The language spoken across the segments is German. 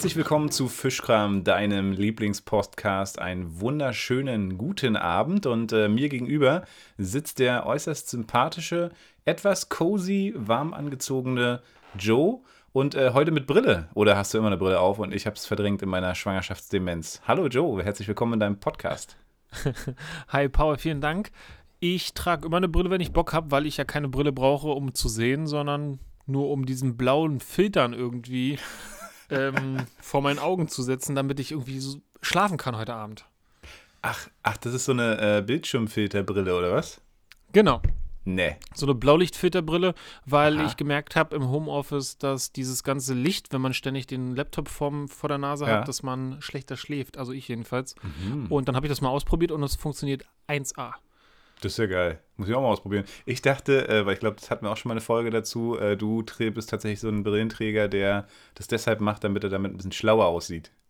Herzlich willkommen zu Fischkram, deinem Lieblingspodcast. Einen wunderschönen guten Abend und äh, mir gegenüber sitzt der äußerst sympathische, etwas cozy, warm angezogene Joe und äh, heute mit Brille. Oder hast du immer eine Brille auf und ich habe es verdrängt in meiner Schwangerschaftsdemenz. Hallo Joe, herzlich willkommen in deinem Podcast. Hi Paul, vielen Dank. Ich trage immer eine Brille, wenn ich Bock habe, weil ich ja keine Brille brauche, um zu sehen, sondern nur um diesen blauen Filtern irgendwie ähm, vor meinen Augen zu setzen, damit ich irgendwie so schlafen kann heute Abend. Ach, ach, das ist so eine äh, Bildschirmfilterbrille, oder was? Genau. Nee. So eine Blaulichtfilterbrille, weil Aha. ich gemerkt habe im Homeoffice, dass dieses ganze Licht, wenn man ständig den Laptop vorm, vor der Nase Ja. hat, dass man schlechter schläft. Also ich jedenfalls. Mhm. Und dann habe ich das mal ausprobiert und es funktioniert 1A. Das ist ja geil. Muss ich auch mal ausprobieren. Ich dachte, äh, weil ich glaube, das hatten wir auch schon mal eine Folge dazu, äh, du bist tatsächlich so ein Brillenträger, der das deshalb macht, damit er damit ein bisschen schlauer aussieht.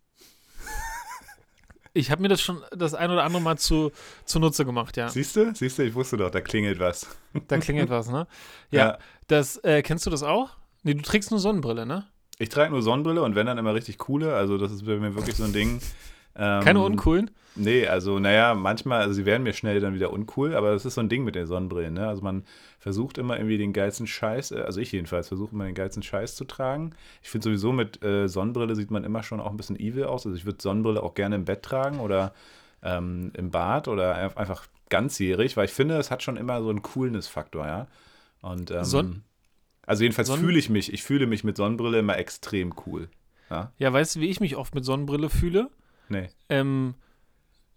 Ich habe mir das schon das ein oder andere Mal zu, zunutze gemacht, ja. Siehst du? Siehst du? Ich wusste doch, da klingelt was. Da klingelt was, ne? Ja. Ja. Das, äh, kennst du das auch? Nee, du trägst nur Sonnenbrille, ne? Ich trage nur Sonnenbrille und wenn dann immer richtig coole. Also, das ist bei mir wirklich so ein Ding. Ähm, Keine uncoolen? Nee, also naja, manchmal, also sie werden mir schnell dann wieder uncool, aber das ist so ein Ding mit den Sonnenbrillen, ne? Also man versucht immer irgendwie den geilsten Scheiß, äh, also ich jedenfalls versuche immer den geilsten Scheiß zu tragen. Ich finde sowieso mit äh, Sonnenbrille sieht man immer schon auch ein bisschen evil aus. Also ich würde Sonnenbrille auch gerne im Bett tragen oder ähm, im Bad oder ein- einfach ganzjährig, weil ich finde, es hat schon immer so einen Coolness-Faktor, ja. Und ähm, Sonn- also jedenfalls Sonnen- fühle ich mich, ich fühle mich mit Sonnenbrille immer extrem cool. Ja? Ja, weißt du, wie ich mich oft mit Sonnenbrille fühle? Nee. Ähm,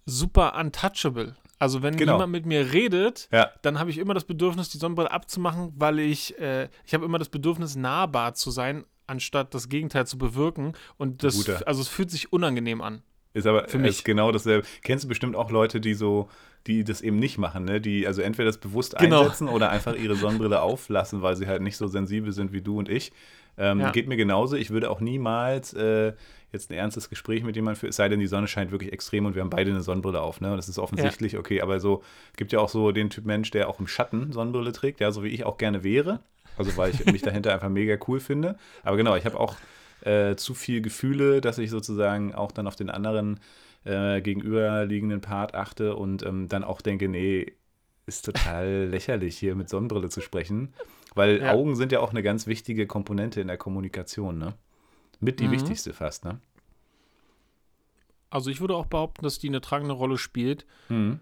super untouchable. Also wenn Genau. jemand mit mir redet, Ja, dann habe ich immer das Bedürfnis, die Sonnenbrille abzumachen, weil ich, äh, ich habe immer das Bedürfnis, nahbar zu sein, anstatt das Gegenteil zu bewirken. Und das, Guter. also es fühlt sich unangenehm an. Ist aber Für mich. Ist genau dasselbe. Kennst du bestimmt auch Leute, die so, die das eben nicht machen, ne? Die also entweder das bewusst Genau. einsetzen oder einfach ihre Sonnenbrille auflassen, weil sie halt nicht so sensibel sind wie du und ich. Ähm, Ja. Geht mir genauso. Ich würde auch niemals äh, jetzt ein ernstes Gespräch mit jemandem führen, es sei denn, die Sonne scheint wirklich extrem und wir haben beide eine Sonnenbrille auf, ne? Und das ist offensichtlich, okay, aber so, es gibt ja auch so den Typ Mensch, der auch im Schatten Sonnenbrille trägt, ja, so wie ich auch gerne wäre. Also weil ich mich dahinter einfach mega cool finde. Aber genau, ich habe auch äh, zu viel Gefühle, dass ich sozusagen auch dann auf den anderen äh, gegenüberliegenden Part achte und ähm, dann auch denke, nee, ist total lächerlich, hier mit Sonnenbrille zu sprechen. Weil Ja. Augen sind ja auch eine ganz wichtige Komponente in der Kommunikation, ne? Mit die Mhm. wichtigste fast, ne? Also ich würde auch behaupten, dass die eine tragende Rolle spielt. Mhm.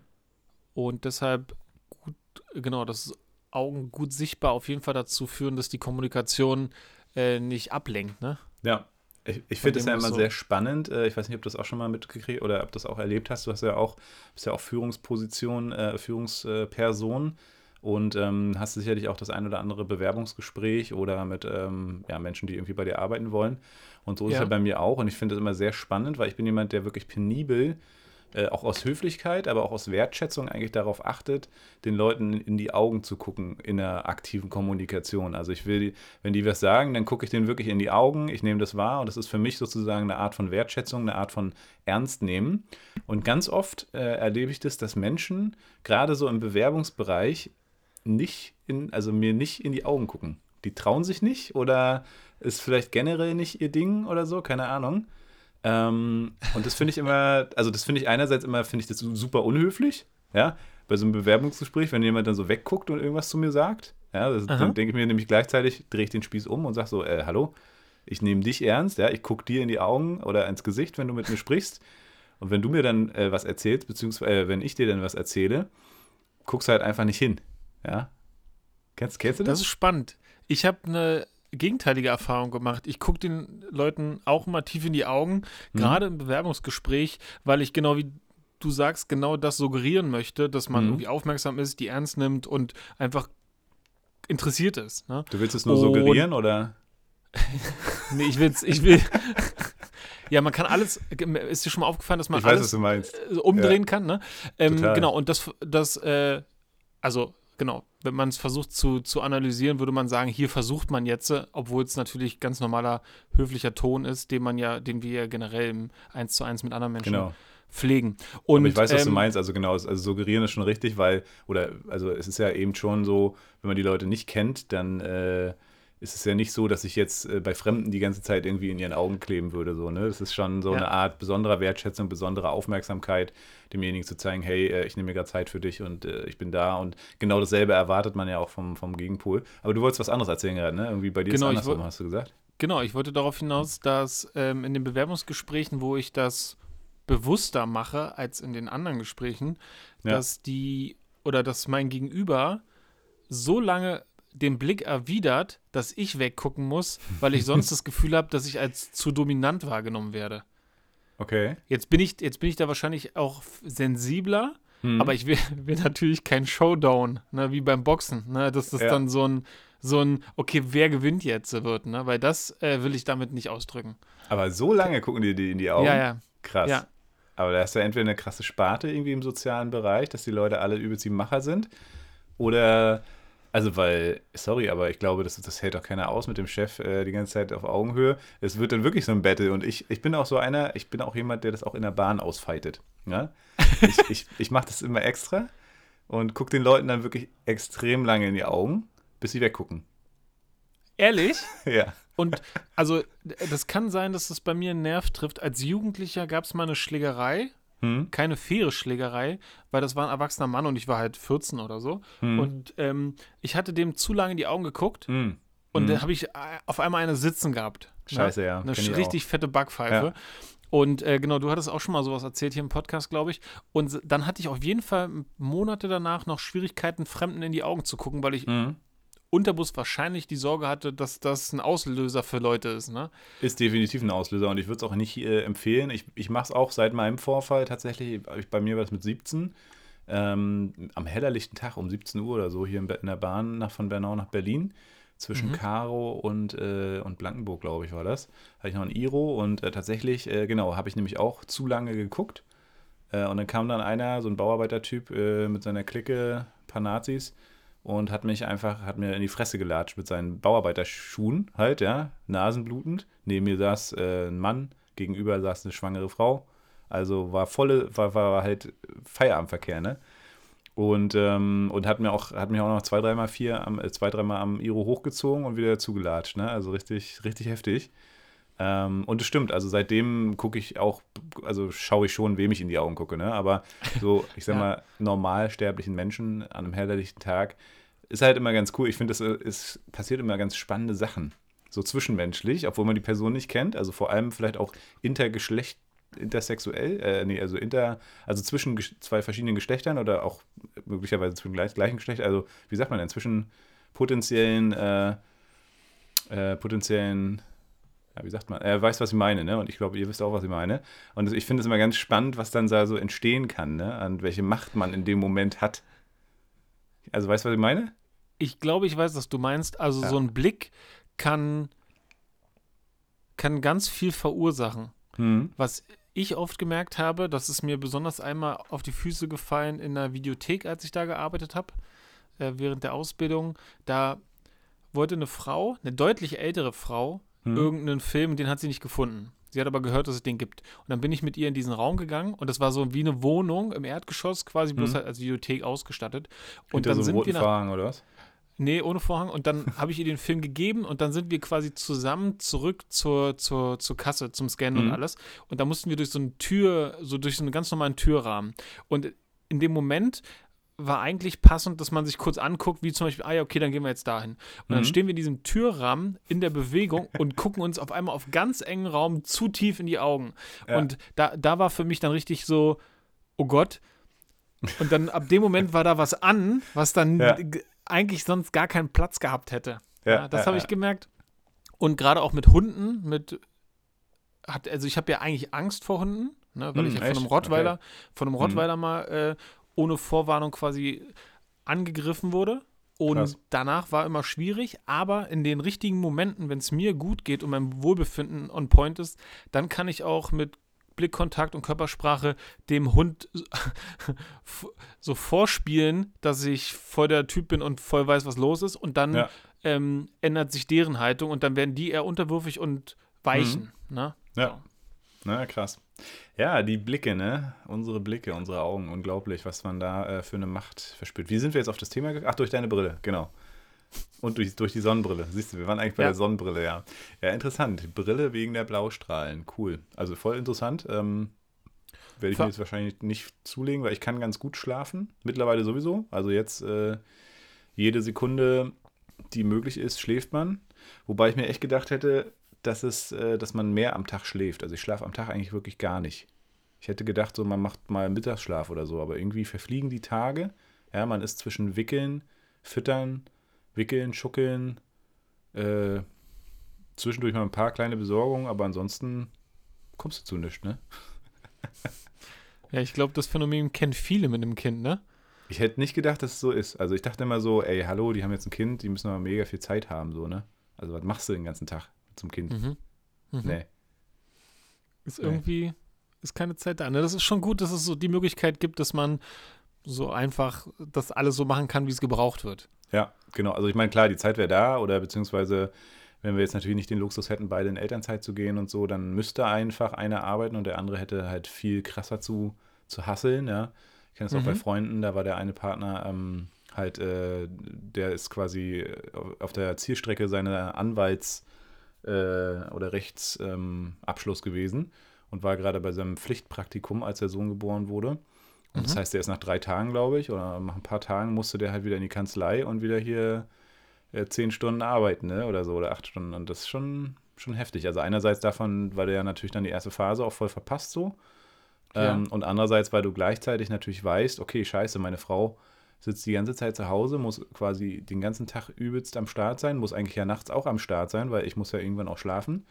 Und deshalb gut, genau, dass Augen gut sichtbar auf jeden Fall dazu führen, dass die Kommunikation äh, nicht ablenkt, ne? Ja. Ich, ich finde es ja immer so- sehr spannend. Äh, Ich weiß nicht, ob du das auch schon mal mitgekriegt oder ob du das auch erlebt hast. Du hast ja auch, bist ja auch Führungsposition, äh, Führungsperson und ähm, hast sicherlich auch das ein oder andere Bewerbungsgespräch oder mit ähm, ja, Menschen, die irgendwie bei dir arbeiten wollen. Und so ist es Ja. ja bei mir auch. Und ich finde das immer sehr spannend, weil ich bin jemand, der wirklich penibel, äh, auch aus Höflichkeit, aber auch aus Wertschätzung eigentlich darauf achtet, den Leuten in die Augen zu gucken in der aktiven Kommunikation. Also ich will, die- wenn die was sagen, dann gucke ich denen wirklich in die Augen, ich nehme das wahr und das ist für mich sozusagen eine Art von Wertschätzung, eine Art von Ernst nehmen. Und ganz oft äh, erlebe ich das, dass Menschen gerade so im Bewerbungsbereich nicht in, also mir nicht in die Augen gucken. Die trauen sich nicht oder ist vielleicht generell nicht ihr Ding oder so, keine Ahnung. Ähm, und das finde ich immer, also das finde ich einerseits immer, finde ich das super unhöflich, ja, bei so einem Bewerbungsgespräch, wenn jemand dann so wegguckt und irgendwas zu mir sagt, ja, das, dann denke ich mir nämlich gleichzeitig, drehe ich den Spieß um und sage so, äh, hallo, ich nehme dich ernst, ja, ich gucke dir in die Augen oder ins Gesicht, wenn du mit mir sprichst. Und wenn du mir dann äh, was erzählst, beziehungsweise äh, wenn ich dir dann was erzähle, guckst du halt einfach nicht hin, ja. Kennst, kennst du das? Das ist spannend. Ich habe eine gegenteilige Erfahrung gemacht. Ich gucke den Leuten auch immer tief in die Augen, Mhm. gerade im Bewerbungsgespräch, weil ich genau wie du sagst, genau das suggerieren möchte, dass man Mhm. irgendwie aufmerksam ist, die ernst nimmt und einfach interessiert ist. Ne? Du willst es nur Und- suggerieren oder? Nee, ich will's, ich will. ja, man kann alles. Ist dir schon mal aufgefallen, dass man Ich weiß, was alles du meinst. äh, umdrehen kann, ne? Ähm, Total. genau, und das, das äh, also genau, wenn man es versucht zu, zu analysieren, würde man sagen, hier versucht man jetzt, äh, obwohl es natürlich ganz normaler höflicher Ton ist, den man ja, den wir ja generell im 1 zu 1 mit anderen Menschen Genau. pflegen. Und Aber ich weiß, was du ähm, meinst. Also genau, also suggerieren ist schon richtig, weil, oder, also es ist ja eben schon so, wenn man die Leute nicht kennt, dann äh, ist es ja nicht so, dass ich jetzt äh, bei Fremden die ganze Zeit irgendwie in ihren Augen kleben würde. So, ne? Das ist schon so Ja. eine Art besonderer Wertschätzung, besonderer Aufmerksamkeit, demjenigen zu zeigen, hey, äh, ich nehme mir gerade Zeit für dich und äh, ich bin da. Und genau dasselbe erwartet man ja auch vom, vom Gegenpol. Aber du wolltest was anderes erzählen gerade, ne? Irgendwie bei dir Genau, ist ich es andersrum, hast du gesagt? Genau, ich wollte darauf hinaus, dass ähm, in den Bewerbungsgesprächen, wo ich das bewusster mache als in den anderen Gesprächen, Ja. dass die oder dass mein Gegenüber so lange den Blick erwidert, dass ich weggucken muss, weil ich sonst das Gefühl habe, dass ich als zu dominant wahrgenommen werde. Okay. Jetzt bin ich, jetzt bin ich da wahrscheinlich auch sensibler, Hm. aber ich will, will natürlich kein Showdown, ne, wie beim Boxen, ne, dass das Ja. dann so ein, so ein, okay, wer gewinnt jetzt wird, ne, weil das äh, will ich damit nicht ausdrücken. Aber so lange gucken die dir in die Augen? Ja, ja, Krass. ja. Aber da ist ja entweder eine krasse Sparte irgendwie im sozialen Bereich, dass die Leute alle übelst die Macher sind. Oder, also weil, sorry, aber ich glaube, das, das hält doch keiner aus mit dem Chef äh, die ganze Zeit auf Augenhöhe. Es wird dann wirklich so ein Battle. Und ich, ich bin auch so einer, ich bin auch jemand, der das auch in der Bahn ausfightet. Ja? Ich, ich, ich mache das immer extra und gucke den Leuten dann wirklich extrem lange in die Augen, bis sie weggucken. Ehrlich? Ja. Und also, das kann sein, dass das bei mir einen Nerv trifft. Als Jugendlicher gab es mal eine Schlägerei, Hm? keine faire Schlägerei, weil das war ein erwachsener Mann und ich war halt 14 oder so. Hm. Und ähm, ich hatte dem zu lange in die Augen geguckt Hm. und Hm. dann habe ich äh, auf einmal eine sitzen gehabt. ne? Scheiße, ja. Eine richtig fette Backpfeife. Und äh, genau, du hattest auch schon mal sowas erzählt hier im Podcast, glaube ich. Und dann hatte ich auf jeden Fall Monate danach noch Schwierigkeiten, Fremden in die Augen zu gucken, weil ich Unterbewusst wahrscheinlich die Sorge hatte, dass das ein Auslöser für Leute ist. Ne? Ist definitiv ein Auslöser und ich würde es auch nicht äh, empfehlen. Ich, ich mache es auch seit meinem Vorfall tatsächlich. Ich, bei mir war es mit 17. Ähm, am hellerlichten Tag um 17 Uhr oder so hier in, in der Bahn nach, von Bernau nach Berlin. Zwischen Mhm. Karo und, äh, und Blankenburg, glaube ich, war das. Hatte ich noch ein Iro und äh, tatsächlich, äh, genau, habe ich nämlich auch zu lange geguckt. Äh, und dann kam dann einer, so ein Bauarbeitertyp äh, mit seiner Clique, ein paar Nazis, und hat mich einfach, hat mir in die Fresse gelatscht mit seinen Bauarbeiterschuhen halt, ja, nasenblutend. Neben mir saß äh, ein Mann, gegenüber saß eine schwangere Frau. Also war volle, war, war halt Feierabendverkehr, ne? Und, ähm, und hat mir auch, hat mich auch noch zwei, dreimal vier, am, äh, zwei, dreimal am Iro hochgezogen und wieder zugelatscht, ne? Also richtig, richtig heftig. Ähm, und es stimmt, also seitdem gucke ich auch, also schaue ich schon, wem ich in die Augen gucke, ne? Aber so, ich sag Ja. mal, normalsterblichen Menschen an einem hellerlichten Tag ist halt immer ganz cool. Ich finde, es passiert immer ganz spannende Sachen. So zwischenmenschlich, obwohl man die Person nicht kennt. Also vor allem vielleicht auch intergeschlecht, intersexuell, äh, nee, also inter, also zwischen zwei verschiedenen Geschlechtern oder auch möglicherweise zwischen gleich, gleichen Geschlechtern. Also wie sagt man denn, zwischen potenziellen, äh, äh, potenziellen ja, wie sagt man, er weiß, was ich meine, ne? Und ich glaube, ihr wisst auch, was ich meine. Und ich finde es immer ganz spannend, was dann da so entstehen kann, ne? Und welche Macht man in dem Moment hat. Also, weißt du, was ich meine? Ich glaube, ich weiß, was du meinst. Also Ja. so ein Blick kann, kann ganz viel verursachen. Hm. Was ich oft gemerkt habe, das ist mir besonders einmal auf die Füße gefallen in der Videothek, als ich da gearbeitet habe, äh, während der Ausbildung. Da wollte eine Frau, eine deutlich ältere Frau, Hm. irgendeinen Film, den hat sie nicht gefunden. Sie hat aber gehört, dass es den gibt. Und dann bin ich mit ihr in diesen Raum gegangen und das war so wie eine Wohnung im Erdgeschoss, quasi bloß Mhm. halt als Videothek ausgestattet. Und Hinter dann so sind wir nach Vorhang, oder was? Nee, ohne Vorhang. Und dann habe ich ihr den Film gegeben und dann sind wir quasi zusammen zurück zur, zur, zur Kasse, zum Scannen Mhm. und alles. Und da mussten wir durch so eine Tür, so durch so einen ganz normalen Türrahmen. Und in dem Moment war eigentlich passend, dass man sich kurz anguckt, wie zum Beispiel, ah ja, okay, dann gehen wir jetzt dahin. Und dann Mhm. stehen wir in diesem Türrahmen in der Bewegung und gucken uns auf einmal auf ganz engen Raum zu tief in die Augen. Ja. Und da, da war für mich dann richtig so, oh Gott. Und dann ab dem Moment war da was an, was dann Ja. eigentlich sonst gar keinen Platz gehabt hätte. Ja, Ja, das habe ich gemerkt. Und gerade auch mit Hunden, mit hat, also ich habe ja eigentlich Angst vor Hunden, ne, weil Hm, ich ja von einem? Rottweiler, Okay. von einem Hm. Rottweiler mal äh, ohne Vorwarnung quasi angegriffen wurde. Und Krass. danach war immer schwierig, aber in den richtigen Momenten, wenn es mir gut geht und mein Wohlbefinden on point ist, dann kann ich auch mit Blickkontakt und Körpersprache dem Hund so vorspielen, dass ich voll der Typ bin und voll weiß, was los ist. Und dann Ja. ähm, ändert sich deren Haltung und dann werden die eher unterwürfig und weichen. Ne? Mhm. Ja. Na, krass. Ja, die Blicke, ne? Unsere Blicke, unsere Augen, unglaublich, was man da äh, für eine Macht verspürt. Wie sind wir jetzt auf das Thema gekommen? Ach, durch deine Brille, genau. Und durch, durch die Sonnenbrille. Siehst du, wir waren eigentlich bei Ja. der Sonnenbrille, ja. Ja, interessant. Brille wegen der Blaustrahlen. Cool. Also voll interessant. Ähm, werde ich Ver- mir jetzt wahrscheinlich nicht zulegen, weil ich kann ganz gut schlafen. Mittlerweile sowieso. Also jetzt äh, jede Sekunde, die möglich ist, schläft man. Wobei ich mir echt gedacht hätte, dass es, äh, dass man mehr am Tag schläft. Also ich schlafe am Tag eigentlich wirklich gar nicht. Ich hätte gedacht, so man macht mal Mittagsschlaf oder so, aber irgendwie verfliegen die Tage. Ja, man ist zwischen Wickeln, Füttern, Wickeln, Schuckeln, äh, zwischendurch mal ein paar kleine Besorgungen, aber ansonsten kommst du zu nichts, ne? Ja, ich glaube, das Phänomen kennen viele mit einem Kind, ne? Ich hätte nicht gedacht, dass es so ist. Also ich dachte immer so, ey, hallo, die haben jetzt ein Kind, die müssen aber mega viel Zeit haben, so, ne? Also was machst du den ganzen Tag zum Kind? Mhm. Mhm. Nee. Ist Nee. irgendwie, ist keine Zeit da. Ne? Das ist schon gut, dass es so die Möglichkeit gibt, dass man so einfach das alles so machen kann, wie es gebraucht wird. Ja, genau. Also ich meine, klar, die Zeit wäre da oder beziehungsweise, wenn wir jetzt natürlich nicht den Luxus hätten, beide in Elternzeit zu gehen und so, dann müsste einfach einer arbeiten und der andere hätte halt viel krasser zu, zu hasseln, ja. Ich kenne das auch bei Mhm. Freunden, da war der eine Partner ähm, halt, äh, der ist quasi auf- auf der Zielstrecke seiner Anwalts- äh, oder Rechtsabschluss ähm, gewesen und war gerade bei seinem Pflichtpraktikum, als der Sohn geboren wurde. Und das Mhm. heißt, der ist nach drei Tagen, glaube ich, oder nach ein paar Tagen musste der halt wieder in die Kanzlei und wieder hier äh, zehn Stunden arbeiten, ne? Oder so, oder acht Stunden. Und das ist schon, schon heftig. Also einerseits davon, weil der ja natürlich dann die erste Phase auch voll verpasst so. Ja. Ähm, und andererseits, weil du gleichzeitig natürlich weißt, okay, scheiße, meine Frau sitzt die ganze Zeit zu Hause, muss quasi den ganzen Tag übelst am Start sein, muss eigentlich ja nachts auch am Start sein, weil ich muss ja irgendwann auch schlafen.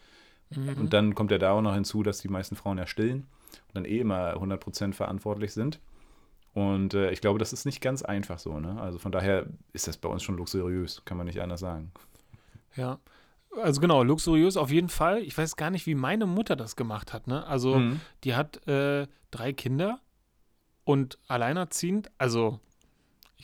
Mhm. Und dann kommt ja da auch noch hinzu, dass die meisten Frauen ja stillen und dann eh immer 100% verantwortlich sind. Und äh, ich glaube, das ist nicht ganz einfach so. Ne? Also von daher ist das bei uns schon luxuriös, kann man nicht anders sagen. Ja. Also genau, luxuriös auf jeden Fall. Ich weiß gar nicht, wie meine Mutter das gemacht hat. Ne? Also Mhm. die hat äh, drei Kinder und alleinerziehend, also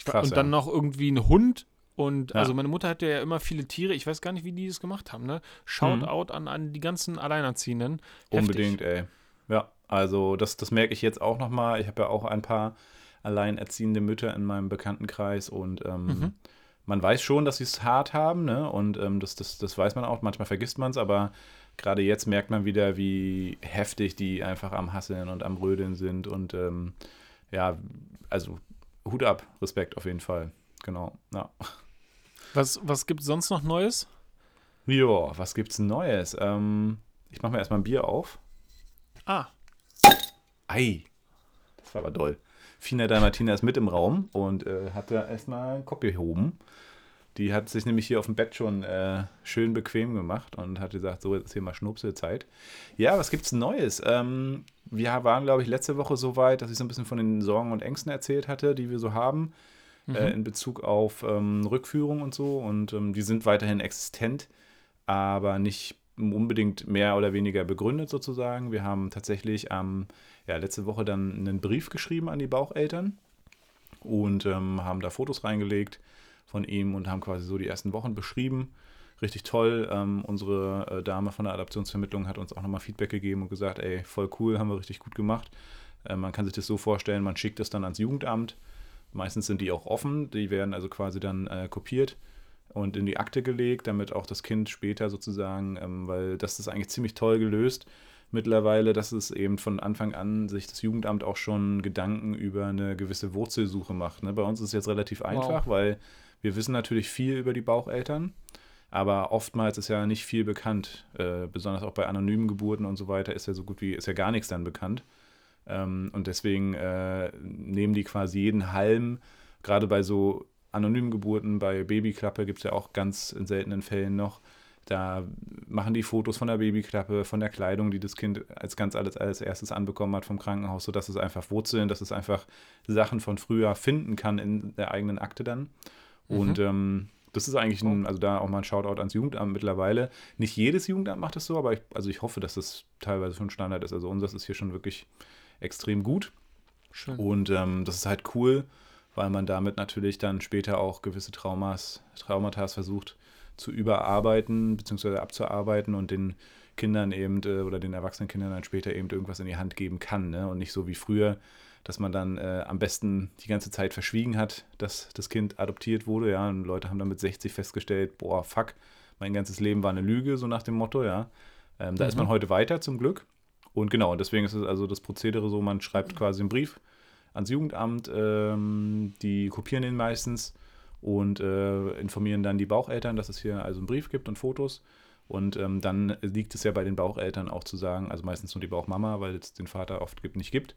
Krass, und dann ja. noch irgendwie ein Hund. Und Ja. also meine Mutter hatte ja immer viele Tiere. Ich weiß gar nicht, wie die das gemacht haben. Ne? Shoutout an, an die ganzen Alleinerziehenden. Heftig. Unbedingt, ey. Ja, also das, das merke ich jetzt auch nochmal. Ich habe ja auch ein paar alleinerziehende Mütter in meinem Bekanntenkreis und ähm, Mhm. man weiß schon, dass sie es hart haben, ne? Und ähm, das, das, das weiß man auch. Manchmal vergisst man es, aber gerade jetzt merkt man wieder, wie heftig die einfach am Hasseln und am Rödeln sind. Und ähm, ja, also Hut ab, Respekt auf jeden Fall. Genau. Ja. Was, was gibt es sonst noch Neues? Jo, was gibt's Neues? Ähm, ich mache mir erstmal ein Bier auf. Ah, Ei, das war aber doll. Fina Dalmatina ist mit im Raum und äh, hat da erstmal einen Kopf gehoben. Die hat sich nämlich hier auf dem Bett schon äh, schön bequem gemacht und hat gesagt, so, jetzt ist hier mal Schnupselzeit. Ja, was gibt's Neues? Ähm, wir waren, glaube ich, letzte Woche so weit, dass ich so ein bisschen von den Sorgen und Ängsten erzählt hatte, die wir so haben äh, in Bezug auf ähm, Rückführung und so. Und ähm, die sind weiterhin existent, aber nicht unbedingt mehr oder weniger begründet sozusagen. Wir haben tatsächlich am, ja, letzte Woche dann einen Brief geschrieben an die Baucheltern und ähm, haben da Fotos reingelegt von ihm und haben quasi so die ersten Wochen beschrieben. Richtig toll. Ähm, unsere äh, Dame von der Adaptionsvermittlung hat uns auch nochmal Feedback gegeben und gesagt, ey, voll cool, haben wir richtig gut gemacht. Äh, man kann sich das so vorstellen, man schickt es dann ans Jugendamt. Meistens sind die auch offen, die werden also quasi dann äh, kopiert und in die Akte gelegt, damit auch das Kind später sozusagen, ähm, weil das ist eigentlich ziemlich toll gelöst mittlerweile, dass es eben von Anfang an sich das Jugendamt auch schon Gedanken über eine gewisse Wurzelsuche macht. Ne? Bei uns ist es jetzt relativ einfach, weil wir wissen natürlich viel über die Baucheltern, aber oftmals ist ja nicht viel bekannt. Äh, besonders auch bei anonymen Geburten und so weiter ist ja so gut wie, ist ja gar nichts dann bekannt. Ähm, und deswegen äh, nehmen die quasi jeden Halm, gerade bei so anonymen Geburten, bei Babyklappe gibt es ja auch ganz in seltenen Fällen noch, da machen die Fotos von der Babyklappe, von der Kleidung, die das Kind als ganz alles als erstes anbekommen hat vom Krankenhaus, sodass es einfach Wurzeln, dass es einfach Sachen von früher finden kann in der eigenen Akte dann. Und ähm, das ist eigentlich ein, also da auch mal ein Shoutout ans Jugendamt mittlerweile. Nicht jedes Jugendamt macht das so, aber ich, also ich hoffe, dass das teilweise schon Standard ist. Also unseres ist hier schon wirklich extrem gut. schön. Und ähm, das ist halt cool, weil man damit natürlich dann später auch gewisse Traumas, Traumata versucht zu überarbeiten bzw. abzuarbeiten und den Kindern eben äh, oder den erwachsenen Kindern dann später eben irgendwas in die Hand geben kann. Ne? Und nicht so wie früher, dass man dann äh, am besten die ganze Zeit verschwiegen hat, dass das Kind adoptiert wurde, ja. Und Leute haben dann mit 60 festgestellt, boah, fuck, mein ganzes Leben war eine Lüge, so nach dem Motto, ja. Ähm, da mhm. ist man heute weiter zum Glück. Und genau, deswegen ist es also das Prozedere so, man schreibt quasi einen Brief ans Jugendamt, ähm, die kopieren den meistens und äh, informieren dann die Baucheltern, dass es hier also einen Brief gibt und Fotos. Und ähm, dann liegt es ja bei den Baucheltern auch zu sagen, also meistens nur die Bauchmama, weil es den Vater oft gibt, nicht gibt.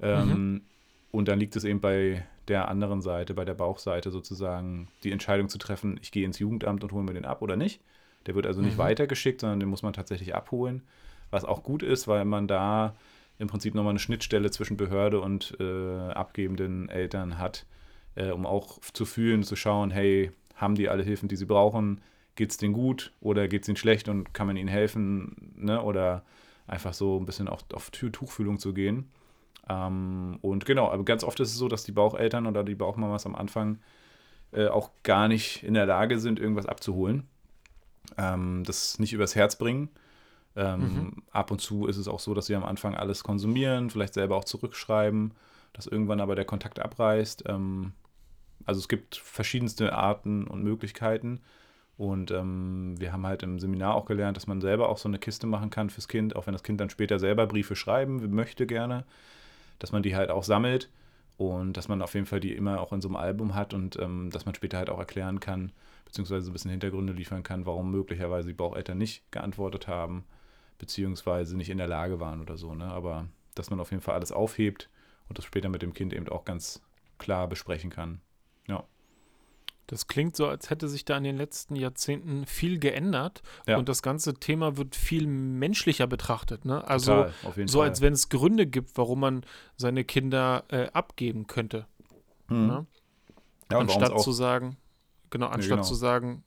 Ähm, mhm. Und dann liegt es eben bei der anderen Seite, bei der Bauchseite sozusagen, die Entscheidung zu treffen, ich gehe ins Jugendamt und hole mir den ab oder nicht. Der wird also nicht mhm. weitergeschickt, sondern den muss man tatsächlich abholen. Was auch gut ist, weil man da im Prinzip nochmal eine Schnittstelle zwischen Behörde und äh, abgebenden Eltern hat, äh, um auch zu fühlen, zu schauen, hey, haben die alle Hilfen, die sie brauchen? Geht es denen gut oder geht es ihnen schlecht und kann man ihnen helfen? Ne? Oder einfach so ein bisschen auf, auf Tuchfühlung zu gehen. Ähm, und genau, aber ganz oft ist es so, dass die Baucheltern oder die Bauchmamas am Anfang äh, auch gar nicht in der Lage sind, irgendwas abzuholen. Ähm, das nicht übers Herz bringen. Ähm, mhm. Ab und zu ist es auch so, dass sie am Anfang alles konsumieren, vielleicht selber auch zurückschreiben, dass irgendwann aber der Kontakt abreißt. Ähm, also es gibt verschiedenste Arten und Möglichkeiten. Und ähm, wir haben halt im Seminar auch gelernt, dass man selber auch so eine Kiste machen kann fürs Kind, auch wenn das Kind dann später selber Briefe schreiben möchte gerne, dass man die halt auch sammelt und dass man auf jeden Fall die immer auch in so einem Album hat und ähm, dass man später halt auch erklären kann, beziehungsweise ein bisschen Hintergründe liefern kann, warum möglicherweise die Baucheltern nicht geantwortet haben, beziehungsweise nicht in der Lage waren oder so. Ne? Aber dass man auf jeden Fall alles aufhebt und das später mit dem Kind eben auch ganz klar besprechen kann. Das klingt so, als hätte sich da in den letzten Jahrzehnten viel geändert ja. und das ganze Thema wird viel menschlicher betrachtet. Ne? Also Total, so, Fall. als wenn es Gründe gibt, warum man seine Kinder äh, abgeben könnte. Mhm. Ne? Ja, anstatt zu sagen, genau, anstatt ja, genau. zu sagen,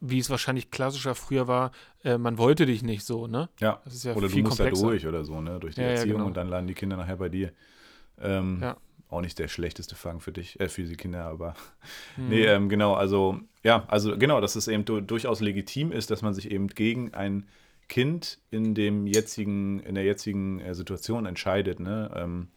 wie es wahrscheinlich klassischer früher war, äh, man wollte dich nicht so, ne? Ja, ja oder du musst komplexer. da durch oder so, ne? Durch die Erziehung genau. und dann landen die Kinder nachher bei dir. Ähm, ja auch nicht der schlechteste Fang für dich, äh, für die Kinder, aber mhm. nee, ähm, genau, also ja, also genau, dass es eben du durchaus legitim ist, dass man sich eben gegen ein Kind in dem jetzigen, in der jetzigen äh, Situation entscheidet, ne? Ähm,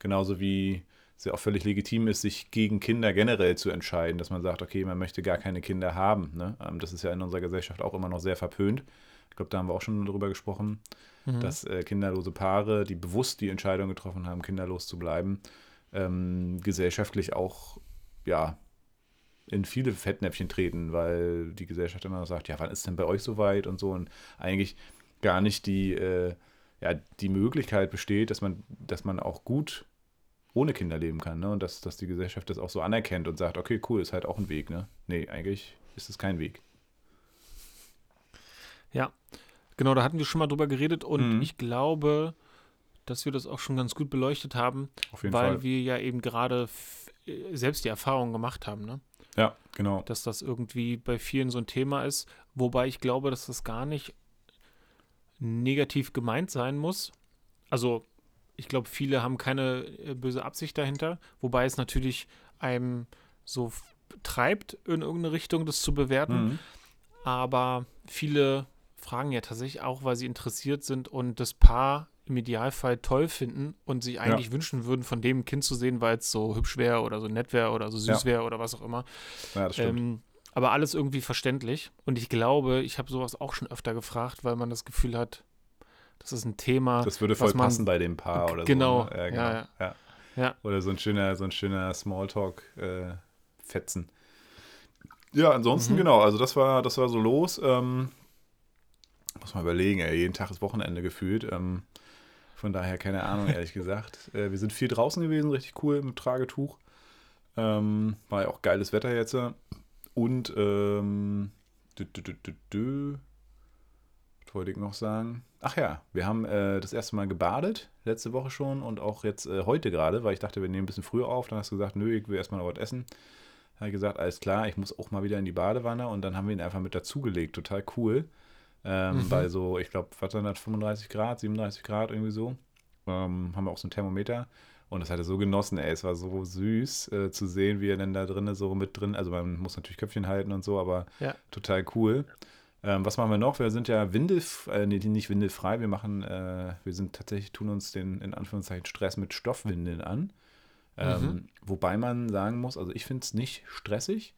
genauso wie es ja auch völlig legitim ist, sich gegen Kinder generell zu entscheiden, dass man sagt, okay, man möchte gar keine Kinder haben. Ne? Ähm, das ist ja in unserer Gesellschaft auch immer noch sehr verpönt. Ich glaube, da haben wir auch schon drüber gesprochen, mhm. dass äh, kinderlose Paare, die bewusst die Entscheidung getroffen haben, kinderlos zu bleiben, ähm, gesellschaftlich auch, ja, in viele Fettnäpfchen treten, weil die Gesellschaft immer sagt, ja, wann ist denn bei euch soweit und so und eigentlich gar nicht die, äh, ja, die Möglichkeit besteht, dass man, dass man auch gut ohne Kinder leben kann, ne? Und dass, dass die Gesellschaft das auch so anerkennt und sagt, okay, cool, ist halt auch ein Weg, ne? Nee, eigentlich ist es kein Weg. Ja, genau, da hatten wir schon mal drüber geredet und mhm. ich glaube, dass wir das auch schon ganz gut beleuchtet haben, weil Fall. wir ja eben gerade äh, selbst die Erfahrung gemacht haben, ne? Ja, genau. Dass das irgendwie bei vielen so ein Thema ist, wobei ich glaube, dass das gar nicht negativ gemeint sein muss. Also, ich glaube, viele haben keine äh, böse Absicht dahinter, wobei es natürlich einem so treibt, in irgendeine Richtung das zu bewerten. Mhm. Aber viele fragen ja tatsächlich auch, weil sie interessiert sind und das Paar im Idealfall toll finden und sich eigentlich ja. wünschen würden, von dem ein Kind zu sehen, weil es so hübsch wäre oder so nett wäre oder so süß ja. wäre oder was auch immer. Ja, das stimmt. Ähm, aber alles irgendwie verständlich. Und ich glaube, ich habe sowas auch schon öfter gefragt, weil man das Gefühl hat, das ist ein Thema. Das würde voll man, passen bei dem Paar oder genau, so. Ne? Ja, genau. Ja, ja. ja. Oder so ein schöner, so ein schöner Smalltalk-Fetzen. Äh, ja, ansonsten, mhm. genau, also das war, das war so los. Ähm, muss man überlegen, ey, jeden Tag ist Wochenende gefühlt. Ähm, von daher keine Ahnung, ehrlich gesagt. Äh, wir sind viel draußen gewesen, richtig cool mit Tragetuch. Ähm, war ja auch geiles Wetter jetzt. Und ähm, dü, dü, dü, was wollte ich noch sagen? Ach ja, wir haben äh, das erste Mal gebadet, letzte Woche schon und auch jetzt äh, heute gerade, weil ich dachte, wir nehmen ein bisschen früher auf. Dann hast du gesagt, nö, ich will erstmal noch was essen. Dann habe ich gesagt, alles klar, ich muss auch mal wieder in die Badewanne und dann haben wir ihn einfach mit dazugelegt. Total cool. Ähm, mhm. Bei so, ich glaube, was dann 35 Grad, 37 Grad irgendwie so. Ähm, haben wir auch so ein Thermometer. Und das hat er so genossen, ey. Es war so süß äh, zu sehen, wie er denn da drinnen so mit drin, also man muss natürlich Köpfchen halten und so, aber ja. total cool. Ähm, was machen wir noch? Wir sind ja Windel, äh, nee, nicht windelfrei. Wir machen, äh, wir sind tatsächlich, tun uns den in Anführungszeichen Stress mit Stoffwindeln an. Ähm, mhm. Wobei man sagen muss, also ich finde es nicht stressig.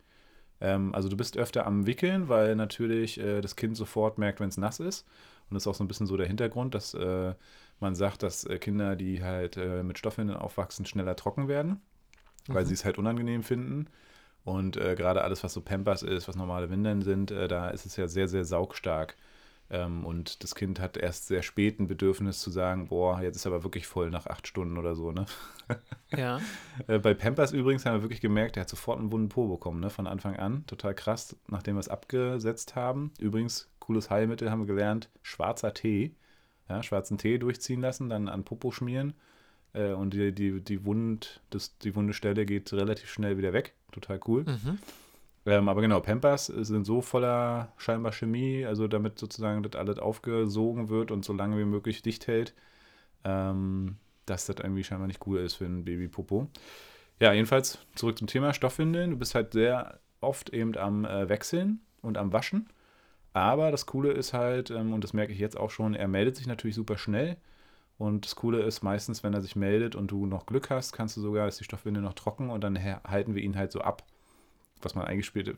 Ähm, also du bist öfter am Wickeln, weil natürlich äh, das Kind sofort merkt, wenn es nass ist. Und das ist auch so ein bisschen so der Hintergrund, dass äh, man sagt, dass äh, Kinder, die halt äh, mit Stoffwindeln aufwachsen, schneller trocken werden, mhm. weil sie es halt unangenehm finden. Und äh, gerade alles, was so Pampers ist, was normale Windeln sind, äh, da ist es ja sehr, sehr saugstark. Ähm, und das Kind hat erst sehr spät ein Bedürfnis zu sagen, boah, jetzt ist aber wirklich voll nach acht Stunden oder so, ne? Ja. äh, bei Pampers übrigens haben wir wirklich gemerkt, der hat sofort einen wunden Po bekommen, ne? Von Anfang an. Total krass, nachdem wir es abgesetzt haben. Übrigens, cooles Heilmittel haben wir gelernt, schwarzer Tee. Ja, schwarzen Tee durchziehen lassen, dann an Popo schmieren. Äh, und die, die, die, Wund, das, die wunde Stelle geht relativ schnell wieder weg. Total cool. Mhm. Ähm, aber genau, Pampers sind so voller scheinbar Chemie, also damit sozusagen das alles aufgesogen wird und so lange wie möglich dicht hält, ähm, dass das irgendwie scheinbar nicht cool ist für ein Babypopo. Ja, jedenfalls zurück zum Thema Stoffwindeln. Du bist halt sehr oft eben am äh, Wechseln und am Waschen. Aber das Coole ist halt, ähm, und das merke ich jetzt auch schon, er meldet sich natürlich super schnell. Und das Coole ist meistens, wenn er sich meldet und du noch Glück hast, kannst du sogar, ist die Stoffwindel noch trocken und dann halten wir ihn halt so ab. Was man eigentlich spielt,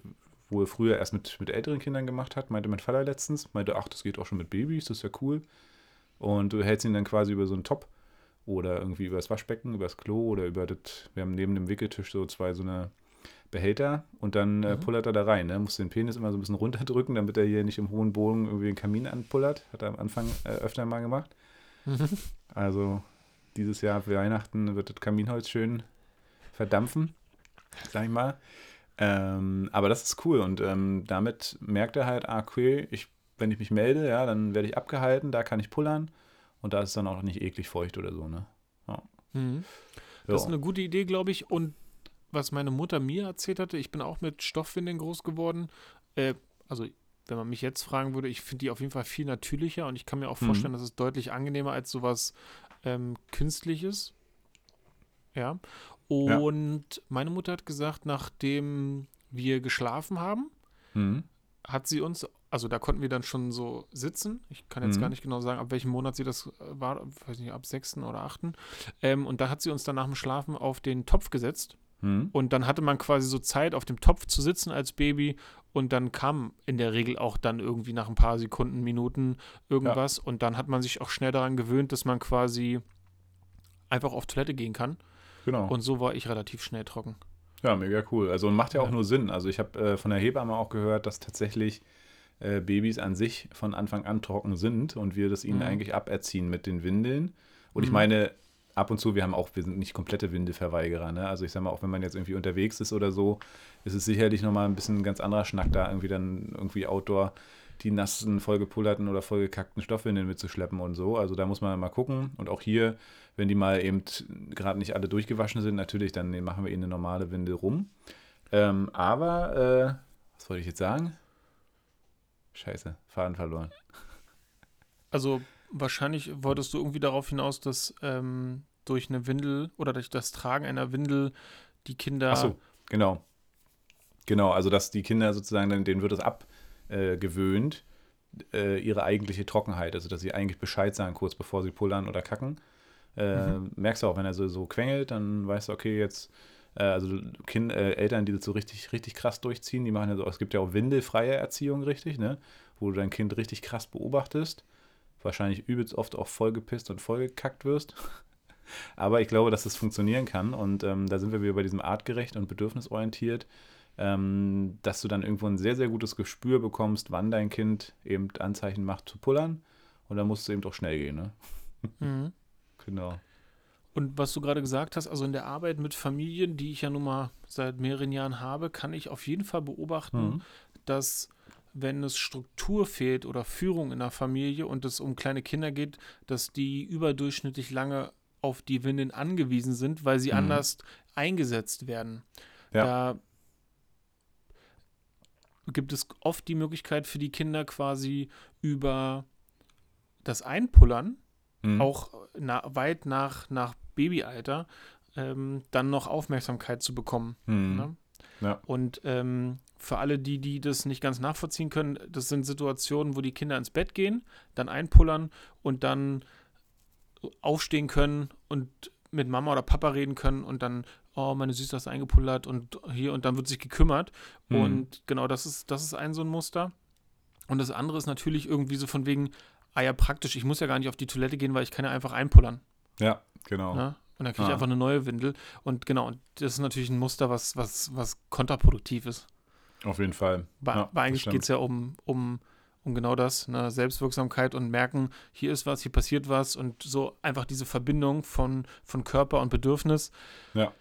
wo er früher erst mit, mit älteren Kindern gemacht hat, meinte mein Vater letztens, meinte, ach, das geht auch schon mit Babys, das ist ja cool. Und du hältst ihn dann quasi über so einen Top oder irgendwie über das Waschbecken, über das Klo oder über das, wir haben neben dem Wickeltisch so zwei so eine Behälter und dann äh, mhm. pullert er da rein. Ne? Muss den Penis immer so ein bisschen runterdrücken, damit er hier nicht im hohen Bogen irgendwie den Kamin anpullert. Hat er am Anfang äh, öfter mal gemacht. Mhm. Also dieses Jahr für Weihnachten wird das Kaminholz schön verdampfen, sag ich mal. Ähm, aber das ist cool und ähm, damit merkt er halt, ah, okay, ich, wenn ich mich melde, ja, dann werde ich abgehalten, da kann ich pullern und da ist es dann auch nicht eklig feucht oder so, ne? Ja. Mhm. Das ist eine gute Idee, glaube ich. Und was meine Mutter mir erzählt hatte, ich bin auch mit Stoffwindeln groß geworden. Äh, also, wenn man mich jetzt fragen würde, ich finde die auf jeden Fall viel natürlicher und ich kann mir auch mhm. vorstellen, mhm. dass es deutlich angenehmer als sowas ähm, Künstliches. Ja. Und ja. meine Mutter hat gesagt, nachdem wir geschlafen haben, mhm. hat sie uns, also da konnten wir dann schon so sitzen. Ich kann jetzt mhm. gar nicht genau sagen, ab welchem Monat sie das war, weiß nicht, ab sechsten oder achten. Ähm, und da hat sie uns dann nach dem Schlafen auf den Topf gesetzt hm. Und dann hatte man quasi so Zeit, auf dem Topf zu sitzen als Baby. Und dann kam in der Regel auch dann irgendwie nach ein paar Sekunden, Minuten irgendwas. Ja. Und dann hat man sich auch schnell daran gewöhnt, dass man quasi einfach auf Toilette gehen kann. Genau. Und so war ich relativ schnell trocken. Ja, mega cool. Also macht ja auch nur Sinn. Also ich habe äh, von der Hebamme auch gehört, dass tatsächlich äh, Babys an sich von Anfang an trocken sind und wir das ihnen mhm. eigentlich aberziehen mit den Windeln. Und mhm. ich meine, ab und zu, wir haben auch, wir sind nicht komplette Windelverweigerer, ne? Also ich sag mal, auch wenn man jetzt irgendwie unterwegs ist oder so, ist es sicherlich nochmal ein bisschen ein ganz anderer Schnack da, irgendwie dann irgendwie Outdoor die nassen, vollgepullerten oder vollgekackten Stoffwindeln mitzuschleppen und so. Also da muss man mal gucken. Und auch hier, wenn die mal eben gerade nicht alle durchgewaschen sind, natürlich, dann machen wir ihnen eine normale Windel rum. Ähm, aber, äh, was wollte ich jetzt sagen? Scheiße, Faden verloren. Also wahrscheinlich wolltest du irgendwie darauf hinaus, dass ähm, durch eine Windel oder durch das Tragen einer Windel die Kinder. Ach so, genau. Genau, also dass die Kinder sozusagen, denen wird es abgewöhnt, äh, ihre eigentliche Trockenheit, also dass sie eigentlich Bescheid sagen, kurz bevor sie pullern oder kacken. Äh, mhm. Merkst du auch, wenn er so, so quengelt, dann weißt du, okay, jetzt, äh, also kind, äh, Eltern, die das so richtig, richtig krass durchziehen, die machen ja so, es gibt ja auch windelfreie Erziehung, richtig, ne? Wo du dein Kind richtig krass beobachtest wahrscheinlich übelst oft auch vollgepisst und vollgekackt wirst. Aber ich glaube, dass das funktionieren kann und ähm, da sind wir wieder bei diesem artgerecht und bedürfnisorientiert, ähm, dass du dann irgendwo ein sehr, sehr gutes Gespür bekommst, wann dein Kind eben Anzeichen macht zu pullern und dann musst du eben auch schnell gehen. Ne? Mhm. Genau. Und was du gerade gesagt hast, also in der Arbeit mit Familien, die ich ja nun mal seit mehreren Jahren habe, kann ich auf jeden Fall beobachten, mhm. dass wenn es Struktur fehlt oder Führung in der Familie und es um kleine Kinder geht, dass die überdurchschnittlich lange auf die Windeln angewiesen sind, weil sie mhm. anders eingesetzt werden. Ja. Da gibt es oft die Möglichkeit für die Kinder quasi über das Einpullern, mhm. auch na, weit nach, nach Babyalter, ähm, dann noch Aufmerksamkeit zu bekommen. Mhm. Ne? Ja. Und ähm, für alle, die, die das nicht ganz nachvollziehen können, das sind Situationen, wo die Kinder ins Bett gehen, dann einpullern und dann aufstehen können und mit Mama oder Papa reden können und dann, oh, meine Süße hast du eingepullert und hier und dann wird sich gekümmert. Mhm. Und genau, das ist, das ist ein so ein Muster. Und das andere ist natürlich irgendwie so von wegen, ah ja, praktisch, ich muss ja gar nicht auf die Toilette gehen, weil ich kann ja einfach einpullern. Ja, genau. Ne? Und dann kriege ich Ah. einfach eine neue Windel. Und genau, das ist natürlich ein Muster, was, was, was kontraproduktiv ist. Auf jeden Fall. Weil, Ja, weil eigentlich geht es ja um, um, um genau das, ne? Selbstwirksamkeit und merken, hier ist was, hier passiert was und so einfach diese Verbindung von, von Körper und Bedürfnis Ja.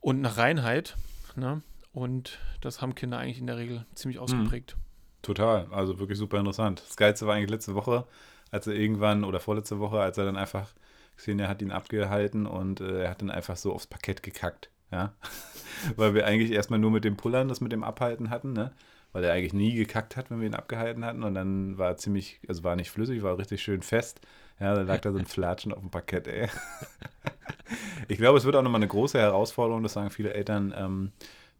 Und nach Reinheit. Ne? Und das haben Kinder eigentlich in der Regel ziemlich Mhm. ausgeprägt. Total, also wirklich super interessant. Das Geilste war eigentlich letzte Woche, als er irgendwann, oder vorletzte Woche, als er dann einfach, Xenia hat ihn abgehalten und äh, er hat dann einfach so aufs Parkett gekackt, ja. Weil wir eigentlich erstmal nur mit dem Pullern das mit dem Abhalten hatten, ne. Weil er eigentlich nie gekackt hat, wenn wir ihn abgehalten hatten und dann war er ziemlich, also war nicht flüssig, war richtig schön fest. Ja, da lag da so ein Flatschen auf dem Parkett, ey. Ich glaube, es wird auch nochmal eine große Herausforderung, das sagen viele Eltern, ähm,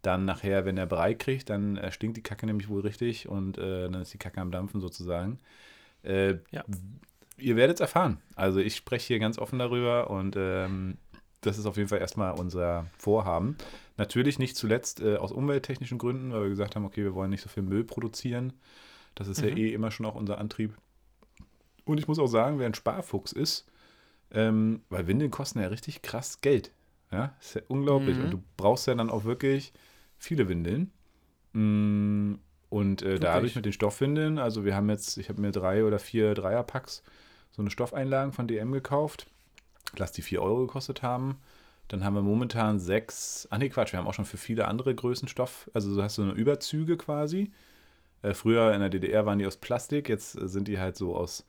dann nachher, wenn er Brei kriegt, dann äh, stinkt die Kacke nämlich wohl richtig und äh, dann ist die Kacke am Dampfen sozusagen. Äh, Ja. Ihr werdet es erfahren. Also ich spreche hier ganz offen darüber und ähm, das ist auf jeden Fall erstmal unser Vorhaben. Natürlich nicht zuletzt äh, aus umwelttechnischen Gründen, weil wir gesagt haben, okay, wir wollen nicht so viel Müll produzieren. Das ist ja Mhm. eh immer schon auch unser Antrieb. Und ich muss auch sagen, wer ein Sparfuchs ist, ähm, weil Windeln kosten ja richtig krass Geld. Ja, ist ja unglaublich. Mhm. Und du brauchst ja dann auch wirklich viele Windeln. Mm, Und äh, dadurch Wirklich. mit den Stoffwindeln, also wir haben jetzt, ich habe mir drei oder vier Dreierpacks so eine Stoffeinlagen von DM gekauft. Lass die 4 Euro gekostet haben. Dann haben wir momentan sechs, ach nee, Quatsch, wir haben auch schon für viele andere Größen Stoff, also du hast so eine Überzüge quasi. Äh, früher in der DDR waren die aus Plastik, jetzt äh, sind die halt so aus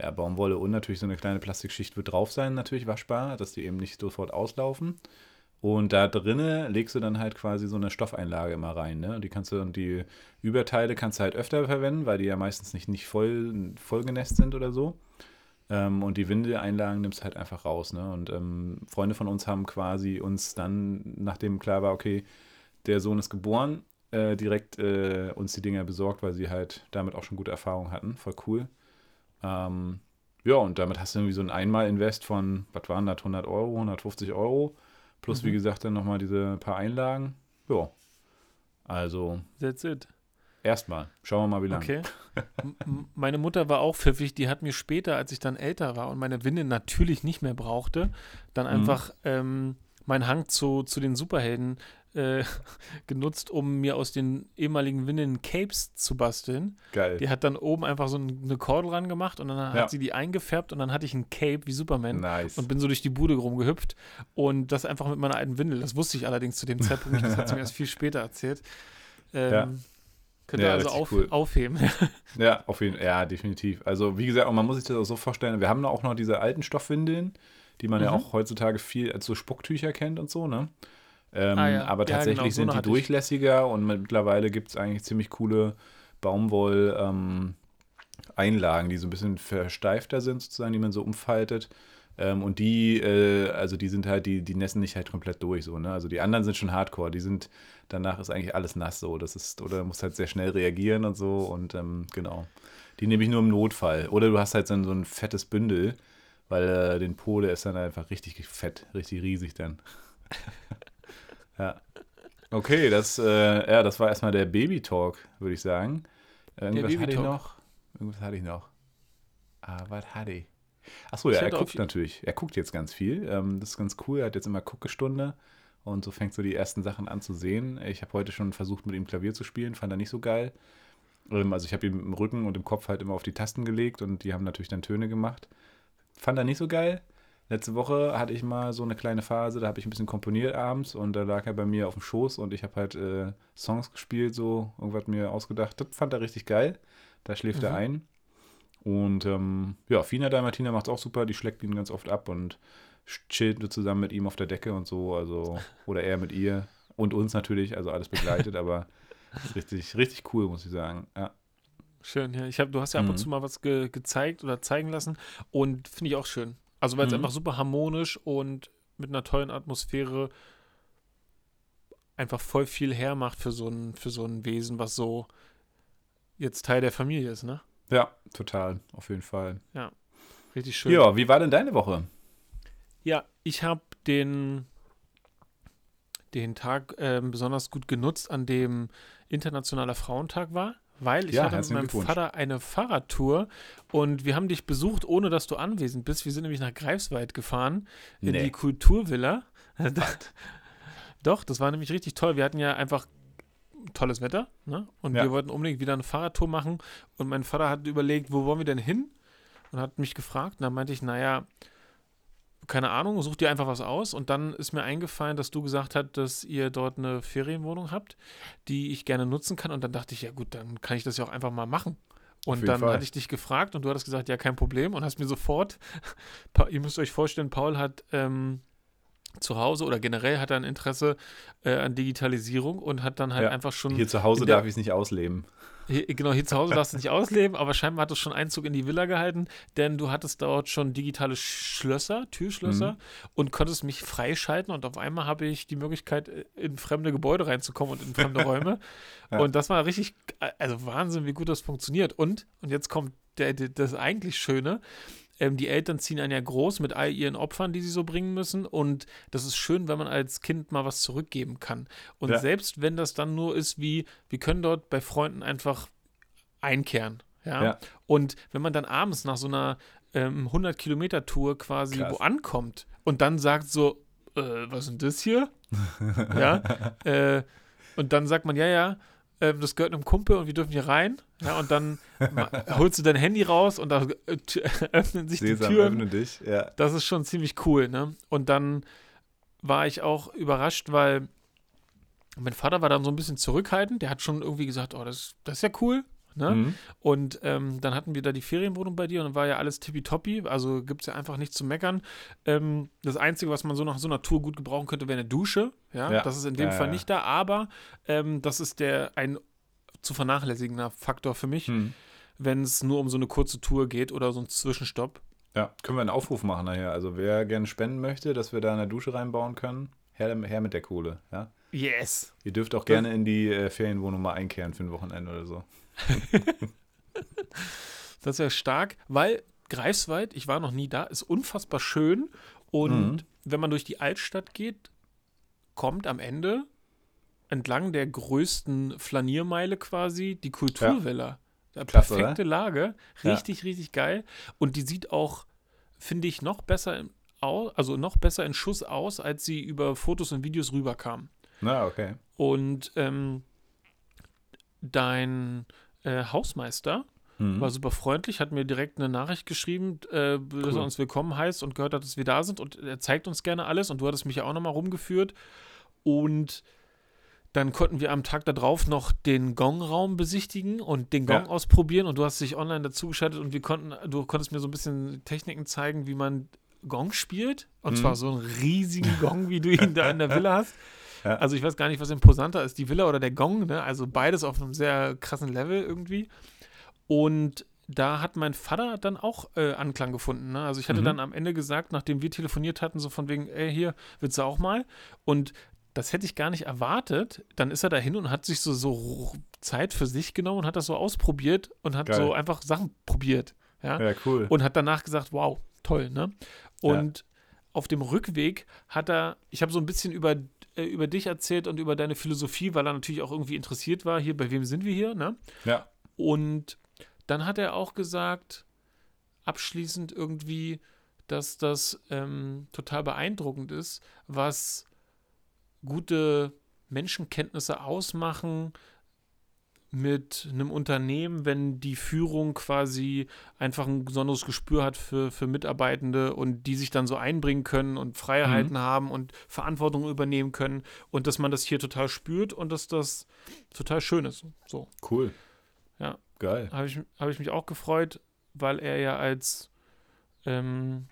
ja, Baumwolle und natürlich so eine kleine Plastikschicht wird drauf sein, natürlich waschbar, dass die eben nicht sofort auslaufen. Und da drinnen legst du dann halt quasi so eine Stoffeinlage immer rein. Ne? Die kannst du und die Überteile kannst du halt öfter verwenden, weil die ja meistens nicht, nicht voll, voll genässt sind oder so. Ähm, und die Windeleinlagen nimmst du halt einfach raus. Ne? Und ähm, Freunde von uns haben quasi uns dann, nachdem klar war, okay, der Sohn ist geboren, äh, direkt äh, uns die Dinger besorgt, weil sie halt damit auch schon gute Erfahrungen hatten. Voll cool. Ähm, ja, und damit hast du irgendwie so ein Einmal-Invest von, was waren das, 100 Euro, 150 Euro. Plus, wie Mhm. gesagt, dann nochmal diese paar Einlagen. Ja. Also, That's it. erstmal. Schauen wir mal, wie lange. Okay. Meine Mutter war auch pfiffig, die hat mir später, als ich dann älter war und meine Winde natürlich nicht mehr brauchte, dann Mhm. einfach ähm, meinen Hang zu, zu den Superhelden äh, genutzt, um mir aus den ehemaligen Winden Capes zu basteln. Geil. Die hat dann oben einfach so ein- eine Kordel ran gemacht und dann Ja. hat sie die eingefärbt und dann hatte ich ein Cape wie Superman. Nice. Und bin so durch die Bude rumgehüpft und das einfach mit meiner alten Windel. Das wusste ich allerdings zu dem Zeitpunkt nicht. Das hat sie mir erst viel später erzählt. Ähm, Ja. Könnt ihr Ja, also auf, cool. aufheben. Ja, auf jeden. Ja, definitiv. Also, wie gesagt, man muss sich das auch so vorstellen, wir haben auch noch diese alten Stoffwindeln, die man ja Mhm. auch heutzutage viel als so Spucktücher kennt und so, ne? Ähm, Ah, ja. Aber Ja, tatsächlich genau, so sind die hatte ich. durchlässiger und mittlerweile gibt es eigentlich ziemlich coole Baumwoll-Einlagen, die so ein bisschen versteifter sind, sozusagen, die man so umfaltet. Ähm, und die, äh, also die sind halt, die, die nässen nicht halt komplett durch, so, ne? Also die anderen sind schon hardcore, die sind, danach ist eigentlich alles nass so. Das ist, oder du musst halt sehr schnell reagieren und so und ähm, genau. Die nehme ich nur im Notfall. Oder du hast halt so ein, so ein fettes Bündel, weil äh, den Po, der ist dann einfach richtig fett, richtig riesig dann. ja. Okay, das, äh, ja, das war erstmal der Baby-Talk, würde ich sagen. Irgendwas hatte ich noch. Irgendwas hatte ich noch. Ah, was hatte ich? Achso, ja, er guckt natürlich. Er guckt jetzt ganz viel. Ähm, das ist ganz cool. Er hat jetzt immer Guckestunde und so fängt so die ersten Sachen an zu sehen. Ich habe heute schon versucht, mit ihm Klavier zu spielen, fand er nicht so geil. Ähm, also ich habe ihm im Rücken und im Kopf halt immer auf die Tasten gelegt und die haben natürlich dann Töne gemacht. Fand er nicht so geil. Letzte Woche hatte ich mal so eine kleine Phase, da habe ich ein bisschen komponiert abends und da lag er bei mir auf dem Schoß und ich habe halt äh, Songs gespielt, so irgendwas mir ausgedacht. Das fand er richtig geil. Da schläft er Mhm. ein. Und ähm, ja, Fina Dalmatina macht auch super, die schlägt ihn ganz oft ab und chillt zusammen mit ihm auf der Decke und so, also, oder er mit ihr und uns natürlich, also alles begleitet, aber richtig, richtig cool, muss ich sagen. Ja. Schön, ja. Ich hab, du hast ja ab und Mhm. zu mal was ge gezeigt oder zeigen lassen und finde ich auch schön. Also weil es Mhm. einfach super harmonisch und mit einer tollen Atmosphäre einfach voll viel hermacht für so ein, für so ein Wesen, was so jetzt Teil der Familie ist, ne? Ja, total, auf jeden Fall. Richtig schön. Ja, wie war denn deine Woche? Ja, ich habe den, den Tag ähm, besonders gut genutzt, an dem Internationaler Frauentag war, weil ich Ja, hatte mit meinem. Vater eine Fahrradtour und wir haben dich besucht, ohne dass du anwesend bist. Wir sind nämlich nach Greifswald gefahren, in Nee. die Kulturvilla. Doch, das war nämlich richtig toll. Wir hatten ja einfach tolles Wetter ne? und Ja. wir wollten unbedingt wieder eine Fahrradtour machen und mein Vater hat überlegt, wo wollen wir denn hin? Und hat mich gefragt und dann meinte ich, naja, keine Ahnung, such dir einfach was aus. Und dann ist mir eingefallen, dass du gesagt hast, dass ihr dort eine Ferienwohnung habt, die ich gerne nutzen kann. Und dann dachte ich, ja gut, dann kann ich das ja auch einfach mal machen. Und dann Fall. hatte ich dich gefragt und du hattest gesagt, ja, kein Problem. Und hast mir sofort, ihr müsst euch vorstellen, Paul hat ähm, zu Hause oder generell hat er ein Interesse äh, an Digitalisierung und hat dann halt Ja, einfach schon Hier zu Hause der- darf ich es nicht ausleben. hier, genau, hier zu Hause darfst du nicht ausleben, aber scheinbar hat es schon Einzug in die Villa gehalten, denn du hattest dort schon digitale Schlösser, Türschlösser Mhm. und konntest mich freischalten und auf einmal habe ich die Möglichkeit, äh, in fremde Gebäude reinzukommen und in fremde Räume. Ja. Und das war richtig, also Wahnsinn, wie gut das funktioniert. Und, und jetzt kommt der, der, das eigentlich Schöne. Ähm, die Eltern ziehen einen ja groß mit all ihren Opfern, die sie so bringen müssen. Und das ist schön, wenn man als Kind mal was zurückgeben kann. Und Ja. selbst wenn das dann nur ist, wie, wir können dort bei Freunden einfach einkehren. Ja. Ja. Und wenn man dann abends nach so einer ähm, 100-Kilometer-Tour quasi Krass. wo ankommt und dann sagt so, äh, was ist denn das hier? ja. Äh, und dann sagt man, ja, ja, ähm, das gehört einem Kumpel und wir dürfen hier rein. Ja, und dann holst du dein Handy raus und da äh, öffnen sich Sesam, die Türen. öffne dich. Ja. Das ist schon ziemlich cool, ne? Und dann war ich auch überrascht, weil mein Vater war dann so ein bisschen zurückhaltend. Der hat schon irgendwie gesagt, oh, das, das ist ja cool. Ne? Mhm. Und ähm, dann hatten wir da die Ferienwohnung bei dir und dann war ja alles tippitoppi. Also gibt es ja einfach nichts zu meckern. Ähm, das Einzige, was man so nach so einer Tour gut gebrauchen könnte, wäre eine Dusche. Ja, Ja. das ist in dem Ja, Fall ja. nicht da, aber ähm, das ist der ein zu vernachlässigender Faktor für mich, Hm. wenn es nur um so eine kurze Tour geht oder so einen Zwischenstopp. Ja, können wir einen Aufruf machen nachher. Also wer gerne spenden möchte, dass wir da eine Dusche reinbauen können, her, her mit der Kohle. Ja? Yes. Ihr dürft auch gerne in die äh, Ferienwohnung mal einkehren für ein Wochenende oder so. Das wäre stark, weil Greifswald, ich war noch nie da, ist unfassbar schön. Und Mhm. wenn man durch die Altstadt geht, kommt am Ende entlang der größten Flaniermeile quasi die Kulturvilla. Ja. Klasse, Perfekte Lage, Ja. richtig, richtig geil. Und die sieht auch, finde ich, noch besser im au- also noch besser in Schuss aus, als sie über Fotos und Videos rüberkam. Na, okay. Und ähm, dein äh, Hausmeister, Mhm. war super freundlich, hat mir direkt eine Nachricht geschrieben, äh, dass Cool. er uns willkommen heißt und gehört hat, dass wir da sind und er zeigt uns gerne alles und du hattest mich ja auch nochmal rumgeführt und dann konnten wir am Tag darauf noch den Gong-Raum besichtigen und den Gong Ja. ausprobieren und du hast dich online dazugeschaltet und wir konnten, du konntest mir so ein bisschen Techniken zeigen, wie man Gong spielt und Mhm. zwar so einen riesigen Gong, wie du ihn da in der Villa hast. Ja. Also ich weiß gar nicht, was imposanter ist, die Villa oder der Gong, ne? Also beides auf einem sehr krassen Level irgendwie. Und da hat mein Vater dann auch äh, Anklang gefunden. Ne? Also ich hatte Mhm. dann am Ende gesagt, nachdem wir telefoniert hatten, so von wegen, ey, hier, willst du auch mal? Und das hätte ich gar nicht erwartet. Dann ist er dahin und hat sich so, so Zeit für sich genommen und hat das so ausprobiert und hat Geil. so einfach Sachen probiert. Ja? Ja, cool. und hat danach gesagt, wow, toll, ne? Und auf dem Rückweg hat er, ich habe so ein bisschen über, äh, über dich erzählt und über deine Philosophie, weil er natürlich auch irgendwie interessiert war, hier, bei wem sind wir hier, ne? ja. Und dann hat er auch gesagt, abschließend irgendwie, dass das ähm, total beeindruckend ist, was gute Menschenkenntnisse ausmachen mit einem Unternehmen, wenn die Führung quasi einfach ein besonderes Gespür hat für, für Mitarbeitende und die sich dann so einbringen können und Freiheiten haben und Verantwortung übernehmen können und dass man das hier total spürt und dass das total schön ist. So Cool. Ja. Geil. habe ich, hab ich mich auch gefreut, weil er ja als, ähm,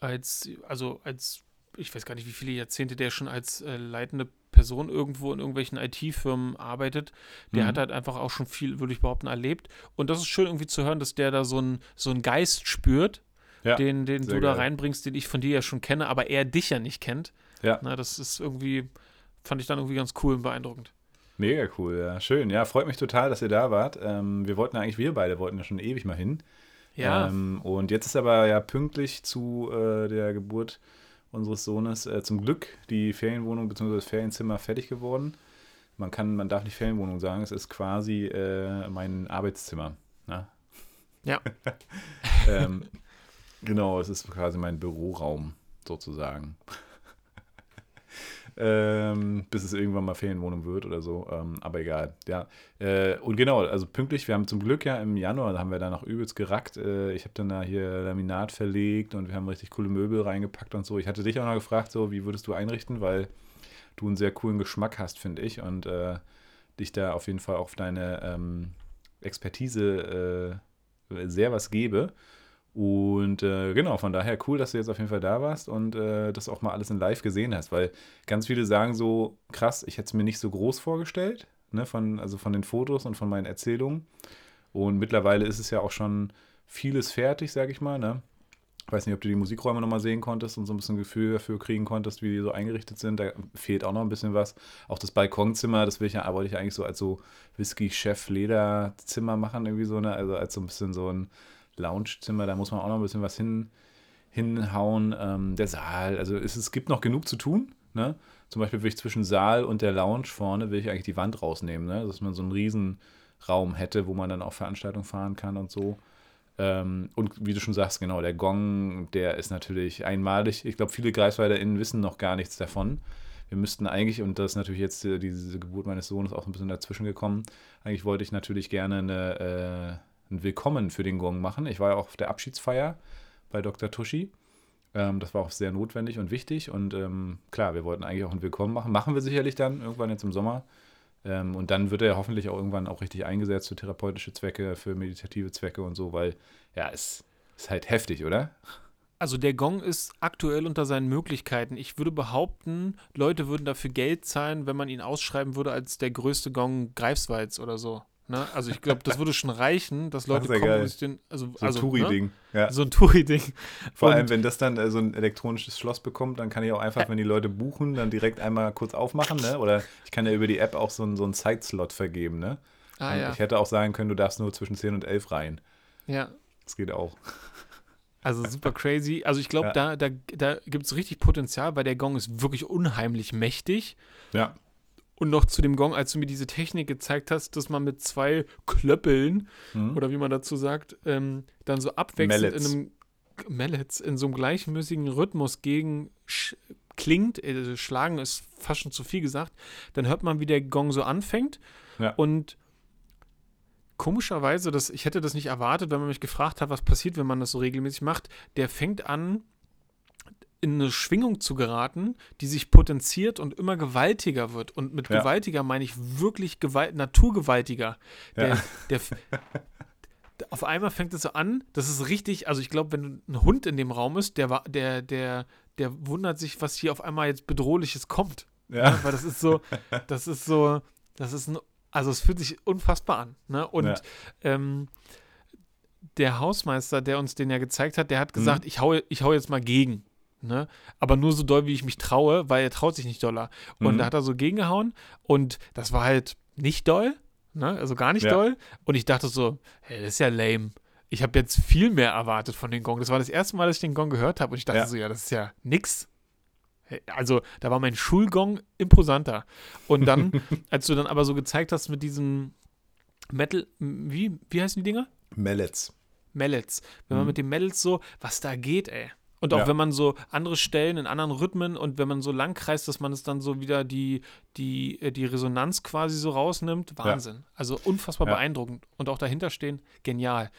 als, also als, ich weiß gar nicht, wie viele Jahrzehnte der schon als äh, leitende Person irgendwo in irgendwelchen IT-Firmen arbeitet. Der Mhm. hat halt einfach auch schon viel, würde ich behaupten, erlebt. Und das ist schön irgendwie zu hören, dass der da so einen so einen Geist spürt, Ja, den, den du da geil. reinbringst, den ich von dir ja schon kenne, aber er dich ja nicht kennt. Ja. Na, das ist irgendwie fand ich dann irgendwie ganz cool und beeindruckend. Mega cool, ja. Schön. Ja, freut mich total, dass ihr da wart. Ähm, wir wollten eigentlich, wir beide wollten ja schon ewig mal hin. Ja. Ähm, und jetzt ist aber ja pünktlich zu äh, der Geburt unseres Sohnes äh, zum Glück die Ferienwohnung bzw. das Ferienzimmer fertig geworden. Man kann, man darf nicht Ferienwohnung sagen, es ist quasi äh, mein Arbeitszimmer. Ne? Ja. ähm, genau, es ist quasi mein Büroraum sozusagen. Ähm, bis es irgendwann mal Ferienwohnung wird oder so. Ähm, aber egal, ja. Äh, und genau, also pünktlich, wir haben zum Glück ja im Januar, da haben wir da noch übelst gerackt. Äh, ich habe dann da hier Laminat verlegt und wir haben richtig coole Möbel reingepackt und so. Ich hatte dich auch noch gefragt, so, wie würdest du einrichten, weil du einen sehr coolen Geschmack hast, finde ich. Und äh, dich da auf jeden Fall auf deine ähm, Expertise äh, sehr was gebe. Und äh, genau, von daher cool, dass du jetzt auf jeden Fall da warst und äh, das auch mal alles in live gesehen hast, weil ganz viele sagen so, krass, ich hätte es mir nicht so groß vorgestellt, ne, von, also von den Fotos und von meinen Erzählungen. Und mittlerweile ist es ja auch schon vieles fertig, sag ich mal, ne? Ich weiß nicht, ob du die Musikräume nochmal sehen konntest und so ein bisschen Gefühl dafür kriegen konntest, wie die so eingerichtet sind. Da fehlt auch noch ein bisschen was. Auch das Balkonzimmer, das will ich ja, wollte ich eigentlich so als so Whisky-Chef-Lederzimmer machen, irgendwie so, ne? Also als so ein bisschen so ein Loungezimmer, da muss man auch noch ein bisschen was hin, hinhauen. Ähm, der Saal, also es, es gibt noch genug zu tun. Ne? Zum Beispiel will ich zwischen Saal und der Lounge vorne, will ich eigentlich die Wand rausnehmen, ne? dass man so einen Riesenraum hätte, wo man dann auch Veranstaltungen fahren kann und so. Ähm, und wie du schon sagst, genau, der Gong, der ist natürlich einmalig. Ich glaube, viele GreifswalderInnen wissen noch gar nichts davon. Wir müssten eigentlich, und das ist natürlich jetzt äh, diese Geburt meines Sohnes auch ein bisschen dazwischen gekommen, eigentlich wollte ich natürlich gerne eine, äh, ein Willkommen für den Gong machen. Ich war ja auch auf der Abschiedsfeier bei Dr. Tuschi. Ähm, das war auch sehr notwendig und wichtig. Und ähm, klar, wir wollten eigentlich auch ein Willkommen machen. Machen wir sicherlich dann irgendwann jetzt im Sommer. Ähm, und dann wird er hoffentlich auch irgendwann auch richtig eingesetzt für therapeutische Zwecke, für meditative Zwecke und so, weil ja, es ist halt heftig, oder? Also der Gong ist aktuell unter seinen Möglichkeiten. Ich würde behaupten, Leute würden dafür Geld zahlen, wenn man ihn ausschreiben würde als der größte Gong Greifswalds oder so. Ne? Also ich glaube, das würde schon reichen, dass Leute Das ja kommen geil. und den, also, So ein also, Touri-Ding. Ne? Ja. So ein Touri-Ding. Vor Und- allem, wenn das dann äh, so ein elektronisches Schloss bekommt, dann kann ich auch einfach, wenn die Leute buchen, dann direkt einmal kurz aufmachen, ne? Oder ich kann ja über die App auch so, einen- so einen Zeitslot vergeben, ne? Ah ja. Ich hätte auch sagen können, du darfst nur zwischen 10 und 11 rein. ja. Das geht auch. Also super crazy. Also ich glaube, Ja. da, da, da gibt es richtig Potenzial, weil der Gong ist wirklich unheimlich mächtig. Ja. Und noch zu dem Gong, als du mir diese Technik gezeigt hast, dass man mit zwei Klöppeln Hm? oder wie man dazu sagt, ähm, dann so abwechselnd Mallets. in einem Mallets in so einem gleichmäßigen Rhythmus gegen klingt, äh, schlagen ist fast schon zu viel gesagt, dann hört man, wie der Gong so anfängt Ja. und komischerweise, das, ich hätte das nicht erwartet, wenn man mich gefragt hat, was passiert, wenn man das so regelmäßig macht, der fängt an, in eine Schwingung zu geraten, die sich potenziert und immer gewaltiger wird. Und mit Ja. gewaltiger meine ich wirklich gewalt, naturgewaltiger. Der, Ja. der, auf einmal fängt es so an, das ist richtig, also ich glaube, wenn ein Hund in dem Raum ist, der, der, der, der wundert sich, was hier auf einmal jetzt Bedrohliches kommt. Ja. Ne? Weil das ist so, das ist so, das ist ein, also es fühlt sich unfassbar an. Ne? Und Ja. ähm, der Hausmeister, der uns den ja gezeigt hat, der hat Mhm. gesagt, ich hau, ich hau jetzt mal gegen. Ne? Aber nur so doll, wie ich mich traue, weil er traut sich nicht doller. Und Mhm. da hat er so gegengehauen und das war halt nicht doll, ne? also gar nicht Ja. doll. Und ich dachte so, hey, das ist ja lame. Ich habe jetzt viel mehr erwartet von den Gong. Das war das erste Mal, dass ich den Gong gehört habe und ich dachte Ja. so, ja, das ist ja nix. Also, da war mein Schulgong imposanter. Und dann, als du dann aber so gezeigt hast mit diesem Metal, wie, wie heißen die Dinger? Mallets. Mallets. Wenn man Mhm. mit den Mallets so, was da geht, ey. Und auch Ja. wenn man so andere Stellen in anderen Rhythmen und wenn man so lang kreist, dass man es dann so wieder die, die, äh, die Resonanz quasi so rausnimmt, Wahnsinn. Also unfassbar Ja. beeindruckend. Und auch dahinter stehen, genial.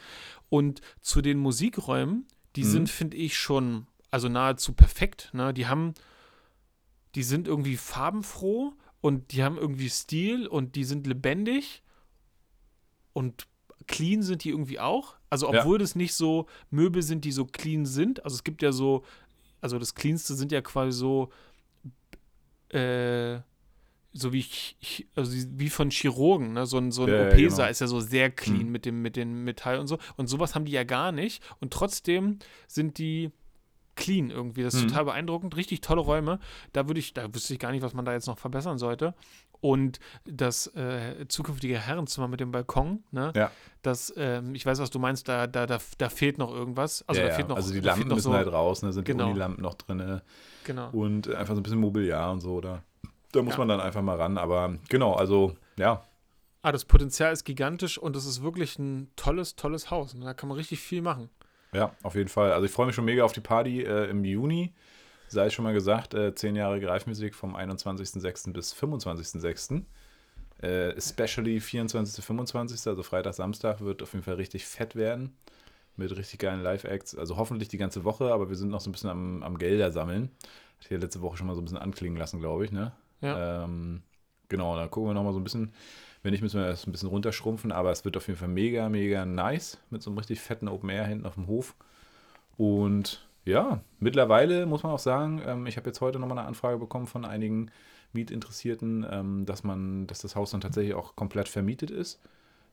Und zu den Musikräumen, die Mhm. sind, finde ich, schon, also nahezu perfekt. Ne? Die haben, die sind irgendwie farbenfroh und die haben irgendwie Stil und die sind lebendig und clean sind die irgendwie auch. Also Ja. obwohl das nicht so Möbel sind, die so clean sind. Also es gibt ja so, also das Cleanste sind ja quasi so, äh, so wie, also wie von Chirurgen, ne? So ein, so ein Ja, ja, OP-Saal genau. ist ja so sehr clean Mhm. mit dem, mit dem Metall und so. Und sowas haben die ja gar nicht. Und trotzdem sind die clean irgendwie. Das ist Mhm. total beeindruckend. Richtig tolle Räume. Da würde ich, da wüsste ich gar nicht, was man da jetzt noch verbessern sollte. Und das äh, zukünftige Herrenzimmer mit dem Balkon, ne? Ja. Das, ähm, ich weiß, was du meinst, da, da, da, da fehlt noch irgendwas. Also ja, da fehlt noch also die Lampen müssen so, halt raus, ne? sind Genau. die Unilampen noch drin Genau. und einfach so ein bisschen Mobiliar und so. Da, da muss Ja. man dann einfach mal ran. Aber genau, also ja, Ah, das Potenzial ist gigantisch und es ist wirklich ein tolles, tolles Haus. Und da kann man richtig viel machen. Ja, auf jeden Fall. Also ich freue mich schon mega auf die Party äh, im Juni. Sei es schon mal gesagt, äh, 10 Jahre Greifmusik vom 21.06. bis 25.06. Äh, especially 24. 25. Also Freitag, Samstag wird auf jeden Fall richtig fett werden. Mit richtig geilen Live-Acts. Also hoffentlich die ganze Woche, aber wir sind noch so ein bisschen am, am Gelder sammeln. Hat hier letzte Woche schon mal so ein bisschen anklingen lassen, glaube ich, ne? Ja. Ähm, genau, dann gucken wir noch mal so ein bisschen. Wenn nicht, müssen wir das ein bisschen runterschrumpfen, aber es wird auf jeden Fall mega, mega nice mit so einem richtig fetten Open Air hinten auf dem Hof. Und ja, mittlerweile muss man auch sagen, ähm, ich habe jetzt heute nochmal eine Anfrage bekommen von einigen Mietinteressierten, ähm, dass man, dass das Haus dann tatsächlich auch komplett vermietet ist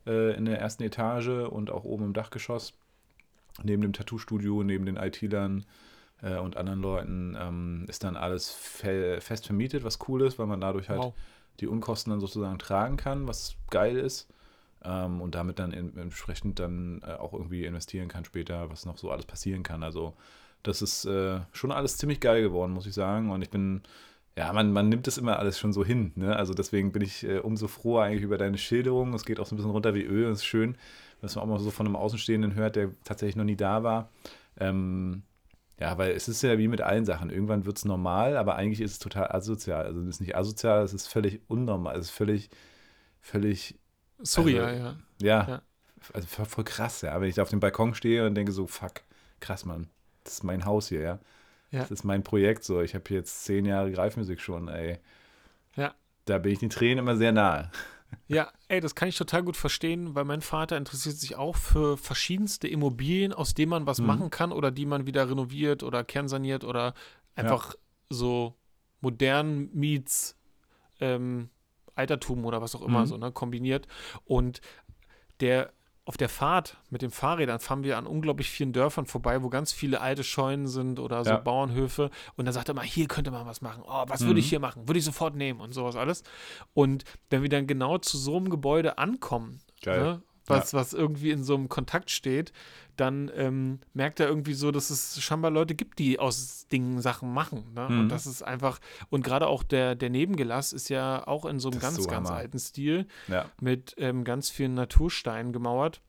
äh, in der ersten Etage und auch oben im Dachgeschoss. Neben dem Tattoo-Studio, neben den IT-Lern äh, und anderen Leuten ähm, ist dann alles fe fest vermietet, was cool ist, weil man dadurch halt Wow. die Unkosten dann sozusagen tragen kann, was geil ist. Ähm, und damit dann in, entsprechend dann äh, auch irgendwie investieren kann später, was noch so alles passieren kann. Also das ist äh, schon alles ziemlich geil geworden, muss ich sagen. Und ich bin, ja, man, man nimmt das immer alles schon so hin. Ne? Also deswegen bin ich äh, umso froher eigentlich über deine Schilderung. Es geht auch so ein bisschen runter wie Öl. Es ist schön, dass man auch mal so von einem Außenstehenden hört, der tatsächlich noch nie da war. Ähm, ja, weil es ist ja wie mit allen Sachen. Irgendwann wird es normal, aber eigentlich ist es total asozial. Also es ist nicht asozial, es ist völlig unnormal. Es ist völlig, völlig, Sorry, Also- ja, ja. ja, Ja. also voll, voll krass, ja. Wenn ich da auf dem Balkon stehe und denke so, fuck, krass, Mann. Das ist mein Haus hier, ja. Ja. Das ist mein Projekt so. Ich habe jetzt zehn Jahre Greifmusik schon, ey. Ja. Da bin ich den Tränen immer sehr nahe. Ja, ey, das kann ich total gut verstehen, weil mein Vater interessiert sich auch für verschiedenste Immobilien, aus denen man was Mhm. machen kann oder die man wieder renoviert oder kernsaniert oder einfach so modern meets ähm, Altertum oder was auch immer Mhm. so, ne, kombiniert. Und der auf der Fahrt mit den Fahrrädern fahren wir an unglaublich vielen Dörfern vorbei, wo ganz viele alte Scheunen sind oder so Ja. Bauernhöfe. Und da sagt er mal, hier könnte man was machen. Oh, was würde ich Mhm. hier machen? Würde ich sofort nehmen und sowas alles. Und wenn wir dann genau zu so einem Gebäude ankommen, ne, was, was irgendwie in so einem Kontakt steht, dann ähm, merkt er irgendwie so, dass es scheinbar Leute gibt, die aus Dingen Sachen machen. Ne? Mhm. Und das ist einfach, und gerade auch der, der Nebengelass ist ja auch in so einem Das ganz, so ganz alten Stil Ja. mit ähm, ganz vielen Natursteinen gemauert.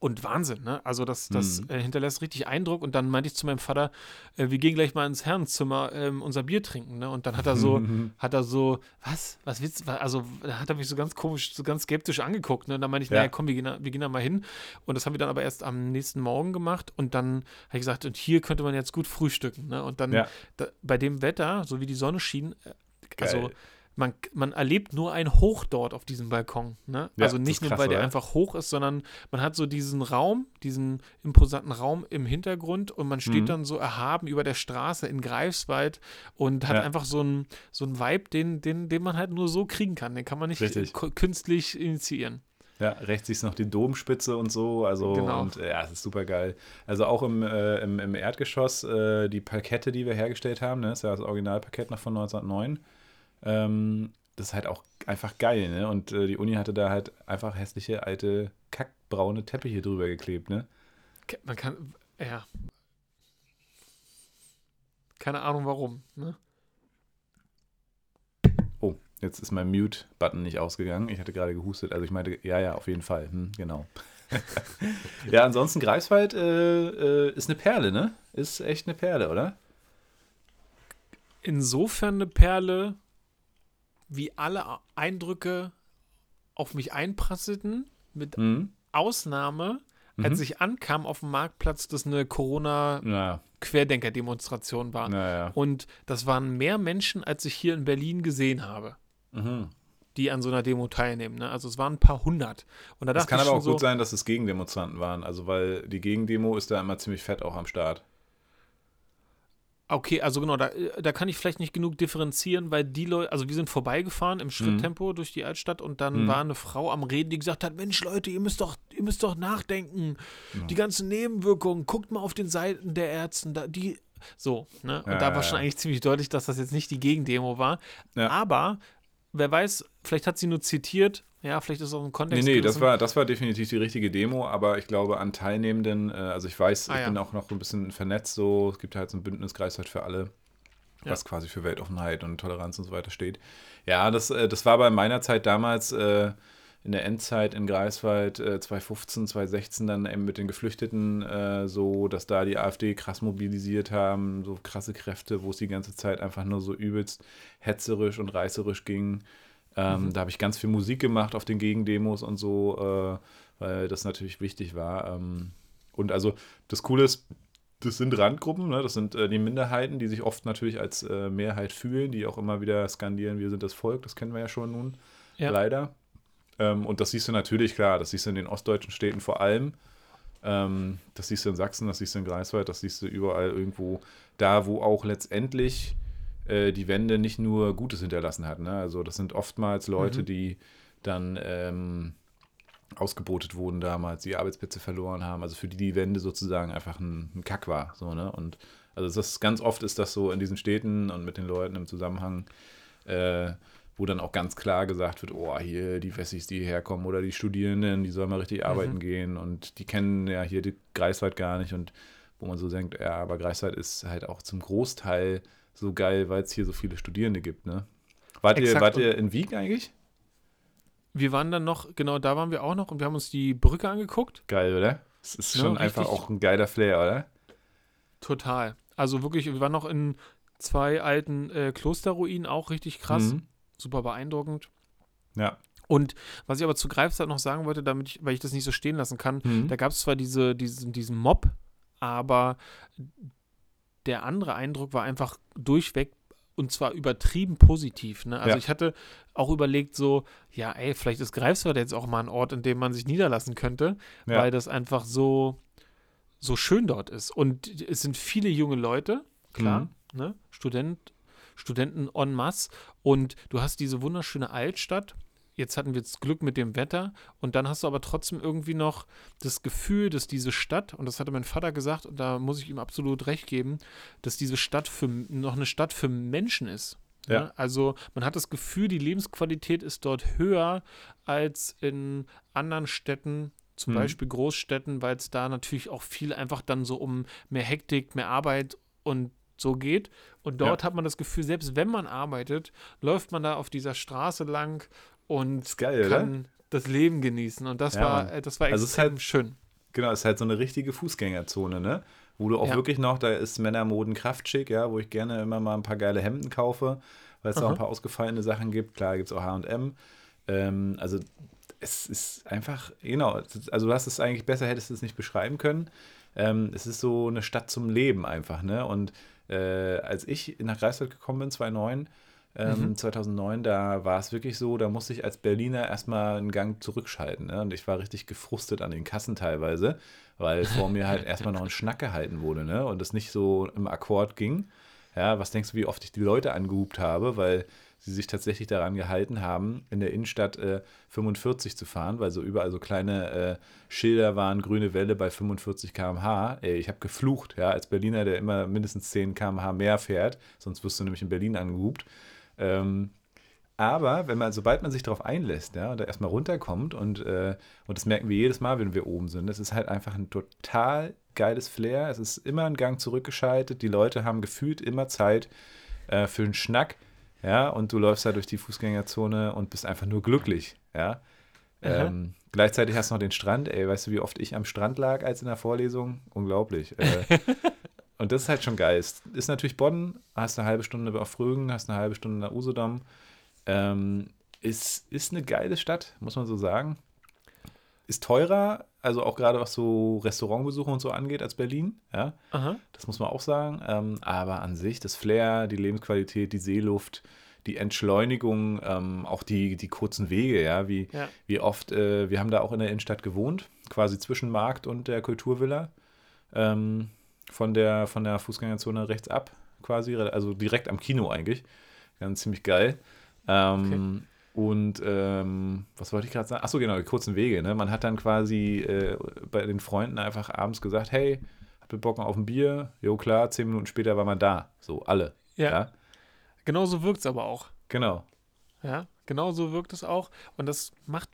Und Wahnsinn, ne? Also das, das Mhm. äh, hinterlässt richtig Eindruck. Und dann meinte ich zu meinem Vater, äh, wir gehen gleich mal ins Herrenzimmer ähm, unser Bier trinken, ne? Und dann hat er so, hat er so, was, was willst du, also da hat er mich so ganz komisch, so ganz skeptisch angeguckt, ne? Und dann meinte ich, Ja. naja, komm, wir gehen, da, wir gehen da mal hin. Und das haben wir dann aber erst am nächsten Morgen gemacht. Und dann habe ich gesagt, und hier könnte man jetzt gut frühstücken, ne? Und dann Ja. da, bei dem Wetter, so wie die Sonne schien, äh, also Geil. Man, man erlebt nur ein Hoch dort auf diesem Balkon. Ne? Ja, also nicht nur, krass, weil der oder? einfach hoch ist, sondern man hat so diesen Raum, diesen imposanten Raum im Hintergrund und man steht Mhm. dann so erhaben über der Straße in Greifswald und hat Ja. einfach so einen so einen Vibe, den, den, den man halt nur so kriegen kann. Den kann man nicht Richtig. k- künstlich initiieren. Ja, rechts ist noch die Domspitze und so, also Genau. und äh, ja, es ist super geil. Also auch im, äh, im, im Erdgeschoss äh, die Parkette, die wir hergestellt haben, ne, ist ja das Originalparkett noch von 1909. Ähm, das ist halt auch einfach geil, ne? Und äh, die Uni hatte da halt einfach hässliche alte kackbraune Teppiche drüber geklebt, ne? Man kann, ja. Keine Ahnung warum. Ne? Oh, jetzt ist mein Mute-Button nicht ausgegangen. Ich hatte gerade gehustet, also ich meinte, ja, ja, auf jeden Fall, hm, genau. ja, ansonsten Greifswald äh, äh, ist eine Perle, ne? Ist echt eine Perle, oder? insofern eine Perle, wie alle Eindrücke auf mich einprasselten, mit Mhm. Ausnahme, als ich ankam auf dem Marktplatz, dass eine Na, Corona-Querdenker-Demonstration war. naja. Und das waren mehr Menschen, als ich hier in Berlin gesehen habe, Mhm. die an so einer Demo teilnehmen. Ne? Also es waren ein paar hundert. Und da Das kann aber auch so, gut sein, dass es Gegendemonstranten waren. Also, weil die Gegendemo ist da immer ziemlich fett auch am Start. Okay, also genau, da, da kann ich vielleicht nicht genug differenzieren, weil die Leute, also wir sind vorbeigefahren im Schritttempo durch die Altstadt und dann Mhm. war eine Frau am Reden, die gesagt hat, Mensch Leute, ihr müsst doch, ihr müsst doch nachdenken. Die ganzen Nebenwirkungen, guckt mal auf den Seiten der Ärzten, da, die, So, ne? Und Ja, da war ja, schon ja. eigentlich ziemlich deutlich, dass das jetzt nicht die Gegendemo war. Ja. Aber wer weiß, vielleicht hat sie nur zitiert. Ja, vielleicht ist es auch ein Nee, Kontext. nee, das gerissen. war, das war definitiv die richtige Demo, aber ich glaube an Teilnehmenden, äh, also ich weiß, Ah, ich ja. bin auch noch ein bisschen vernetzt, so, es gibt halt so ein Bündnis Greifswald für alle, Ja. was quasi für Weltoffenheit und Toleranz und so weiter steht. Ja, das, äh, das war bei meiner Zeit damals äh, in der Endzeit in Greifswald äh, 2015, 2016 dann eben mit den Geflüchteten äh, so, dass da die AfD krass mobilisiert haben, so krasse Kräfte, wo es die ganze Zeit einfach nur so übelst hetzerisch und reißerisch ging. Ähm, Da habe ich ganz viel Musik gemacht auf den Gegendemos und so, äh, weil das natürlich wichtig war. Ähm, und also das Coole ist, das sind Randgruppen, ne? das sind äh, die Minderheiten, die sich oft natürlich als äh, Mehrheit fühlen, die auch immer wieder skandieren, wir sind das Volk, das kennen wir ja schon nun, Ja. leider. Ähm, und das siehst du natürlich, klar, das siehst du in den ostdeutschen Städten vor allem. Ähm, das siehst du in Sachsen, das siehst du in Greifswald, das siehst du überall irgendwo da, wo auch letztendlich äh, die Wende nicht nur Gutes hinterlassen hat. Ne? Also das sind oftmals Leute, Mhm. die dann ähm, ausgebotet wurden damals, die Arbeitsplätze verloren haben, also für die die Wende sozusagen einfach ein, ein Kack war. So, ne? Und also das ist, ganz oft ist das so in diesen Städten und mit den Leuten im Zusammenhang, äh, wo dann auch ganz klar gesagt wird, oh, hier die Wessis, die hierher kommen oder die Studierenden, die sollen mal richtig arbeiten gehen und die kennen ja hier die Greifswald gar nicht und wo man so denkt, ja, aber Greifswald ist halt auch zum Großteil so geil, weil es hier so viele Studierende gibt, ne? Wart, ihr, wart ihr in Wieg eigentlich? Wir waren dann noch, genau da waren wir auch noch und wir haben uns die Brücke angeguckt. Geil, oder? Es ist Ja, schon einfach auch ein geiler Flair, oder? Total. Also wirklich, wir waren noch in zwei alten äh, Klosterruinen, auch richtig krass. Mhm. Super beeindruckend. Ja. Und was ich aber zu Greifswald noch sagen wollte, damit ich, weil ich das nicht so stehen lassen kann, Mhm. da gab es zwar diese, diesen, diesen Mob, aber der andere Eindruck war einfach durchweg und zwar übertrieben positiv. Ne? Also Ja. ich hatte auch überlegt, so, ja, ey, vielleicht ist Greifswald jetzt auch mal ein Ort, in dem man sich niederlassen könnte, Ja. weil das einfach so, so schön dort ist. Und es sind viele junge Leute, klar, Mhm. ne? Student, Studenten en masse. Und du hast diese wunderschöne Altstadt. Jetzt hatten wir jetzt Glück mit dem Wetter und dann hast du aber trotzdem irgendwie noch das Gefühl, dass diese Stadt, und das hatte mein Vater gesagt, und da muss ich ihm absolut recht geben, dass diese Stadt für noch eine Stadt für Menschen ist. Ja. Ne? Also man hat das Gefühl, die Lebensqualität ist dort höher als in anderen Städten, zum Mhm. Beispiel Großstädten, weil es da natürlich auch viel einfach dann so um mehr Hektik, mehr Arbeit und so geht. Und dort hat man das Gefühl, selbst wenn man arbeitet, läuft man da auf dieser Straße lang und geil, oder? kann das Leben genießen. Und das Ja, war, äh, das war Also extrem halt- schön. Genau, es ist halt so eine richtige Fußgängerzone, ne? Wo du auch Ja. wirklich noch, da ist Männermoden kraftschick, ja, wo ich gerne immer mal ein paar geile Hemden kaufe, weil es da auch Aha. ein paar ausgefallene Sachen gibt. Klar gibt es auch HM. Ähm, also es ist einfach, genau, also du hast es eigentlich besser, hättest du es nicht beschreiben können. Ähm, es ist so eine Stadt zum Leben einfach, ne? Und äh, als ich nach Greifswald gekommen bin, 2009, ähm, Mhm. 2009, da war es wirklich so, da musste ich als Berliner erstmal einen Gang zurückschalten. Ne? Und ich war richtig gefrustet an den Kassen teilweise, weil vor mir halt erstmal noch ein Schnack gehalten wurde ne? und es nicht so im Akkord ging. Ja, was denkst du, wie oft ich die Leute angehupt habe, weil sie sich tatsächlich daran gehalten haben, in der Innenstadt äh, 45 zu fahren, weil so überall so kleine äh, Schilder waren, grüne Welle bei 45 km/h. Ey, ich habe geflucht, ja, als Berliner, der immer mindestens 10 km/h mehr fährt, sonst wirst du nämlich in Berlin angehupt. Ähm, aber wenn man, sobald man sich darauf einlässt, ja, und da erstmal runterkommt und, äh, und das merken wir jedes Mal, wenn wir oben sind, das ist halt einfach ein total geiles Flair. Es ist immer ein Gang zurückgeschaltet. Die Leute haben gefühlt immer Zeit äh, für einen Schnack, ja, und du läufst da durch die Fußgängerzone und bist einfach nur glücklich, ja. Ähm, gleichzeitig hast du noch den Strand, ey, weißt du, wie oft ich am Strand lag als in der Vorlesung? Unglaublich. Äh, und das ist halt schon geil. Ist natürlich Bonn, hast eine halbe Stunde auf Frögen, hast eine halbe Stunde nach Usedom. Ähm, ist, ist eine geile Stadt, muss man so sagen. Ist teurer, also auch gerade was so Restaurantbesuche und so angeht als Berlin, ja. Aha. Das muss man auch sagen. Ähm, aber an sich, das Flair, die Lebensqualität, die Seeluft, die Entschleunigung, ähm, auch die, die kurzen Wege, ja, wie, Ja. wie oft, äh, wir haben da auch in der Innenstadt gewohnt, quasi zwischen Markt und der Kulturvilla. Ähm, von der, von der Fußgängerzone rechts ab, quasi, also direkt am Kino eigentlich. Ganz ziemlich geil. Ähm, Und ähm, was wollte ich gerade sagen? Achso, genau, die kurzen Wege. Ne? Man hat dann quasi äh, bei den Freunden einfach abends gesagt, hey, hatte Bock auf ein Bier, jo klar, zehn Minuten später war man da. So, alle. Ja. Ja, Genau so wirkt es aber auch. genau. Ja, genau so wirkt es auch. Und das macht,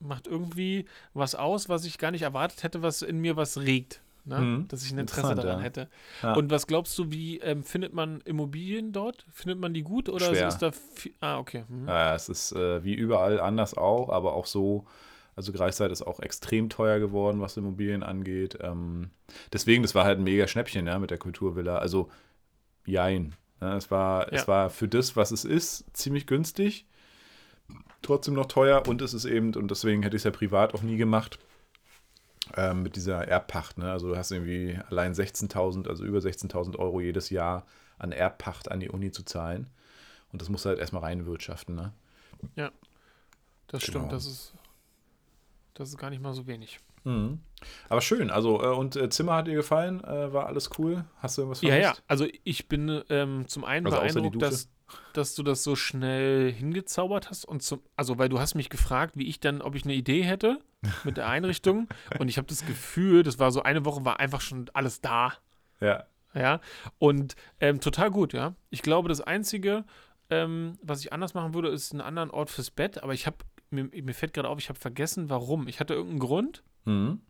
macht irgendwie was aus, was ich gar nicht erwartet hätte, was in mir was regt. Ne? Mhm. Dass ich ein Interesse daran ja. hätte. Ja. Und was glaubst du, wie ähm, findet man Immobilien dort? Findet man die gut oder Schwer. ist da viel, Ah, okay. Mhm. Ja, es ist äh, wie überall anders auch, aber auch so. Also Greifswald ist auch extrem teuer geworden, was Immobilien angeht. Ähm, deswegen, das war halt ein mega Schnäppchen, ja, mit der Kulturvilla. Also, jein. Ja, es, war, es war für das, was es ist, ziemlich günstig. Trotzdem noch teuer und es ist eben, und deswegen hätte ich es ja privat auch nie gemacht, ähm, mit dieser Erbpacht. Ne? Also du hast irgendwie allein 16.000, also über 16.000 Euro jedes Jahr an Erbpacht an die Uni zu zahlen. Und das musst du halt erstmal reinwirtschaften. Ne? Das Genau. stimmt, das ist, das ist gar nicht mal so wenig. Mhm. Aber schön, also äh, und äh, Zimmer hat dir gefallen? Äh, war alles cool? Hast du irgendwas Ja, ja, vermisst? also ich bin ähm, zum einen Also beeindruckt, dass, dass du das so schnell hingezaubert hast und zum, also weil du hast mich gefragt, wie ich dann, ob ich eine Idee hätte mit der Einrichtung und ich habe das Gefühl, das war so eine Woche, war einfach schon alles da, Ja. ja, und ähm, total gut, ja. Ich glaube, das Einzige, ähm, was ich anders machen würde, ist einen anderen Ort fürs Bett, aber ich habe, mir, mir fällt gerade auf, ich habe vergessen, warum. Ich hatte irgendeinen Grund, Mhm.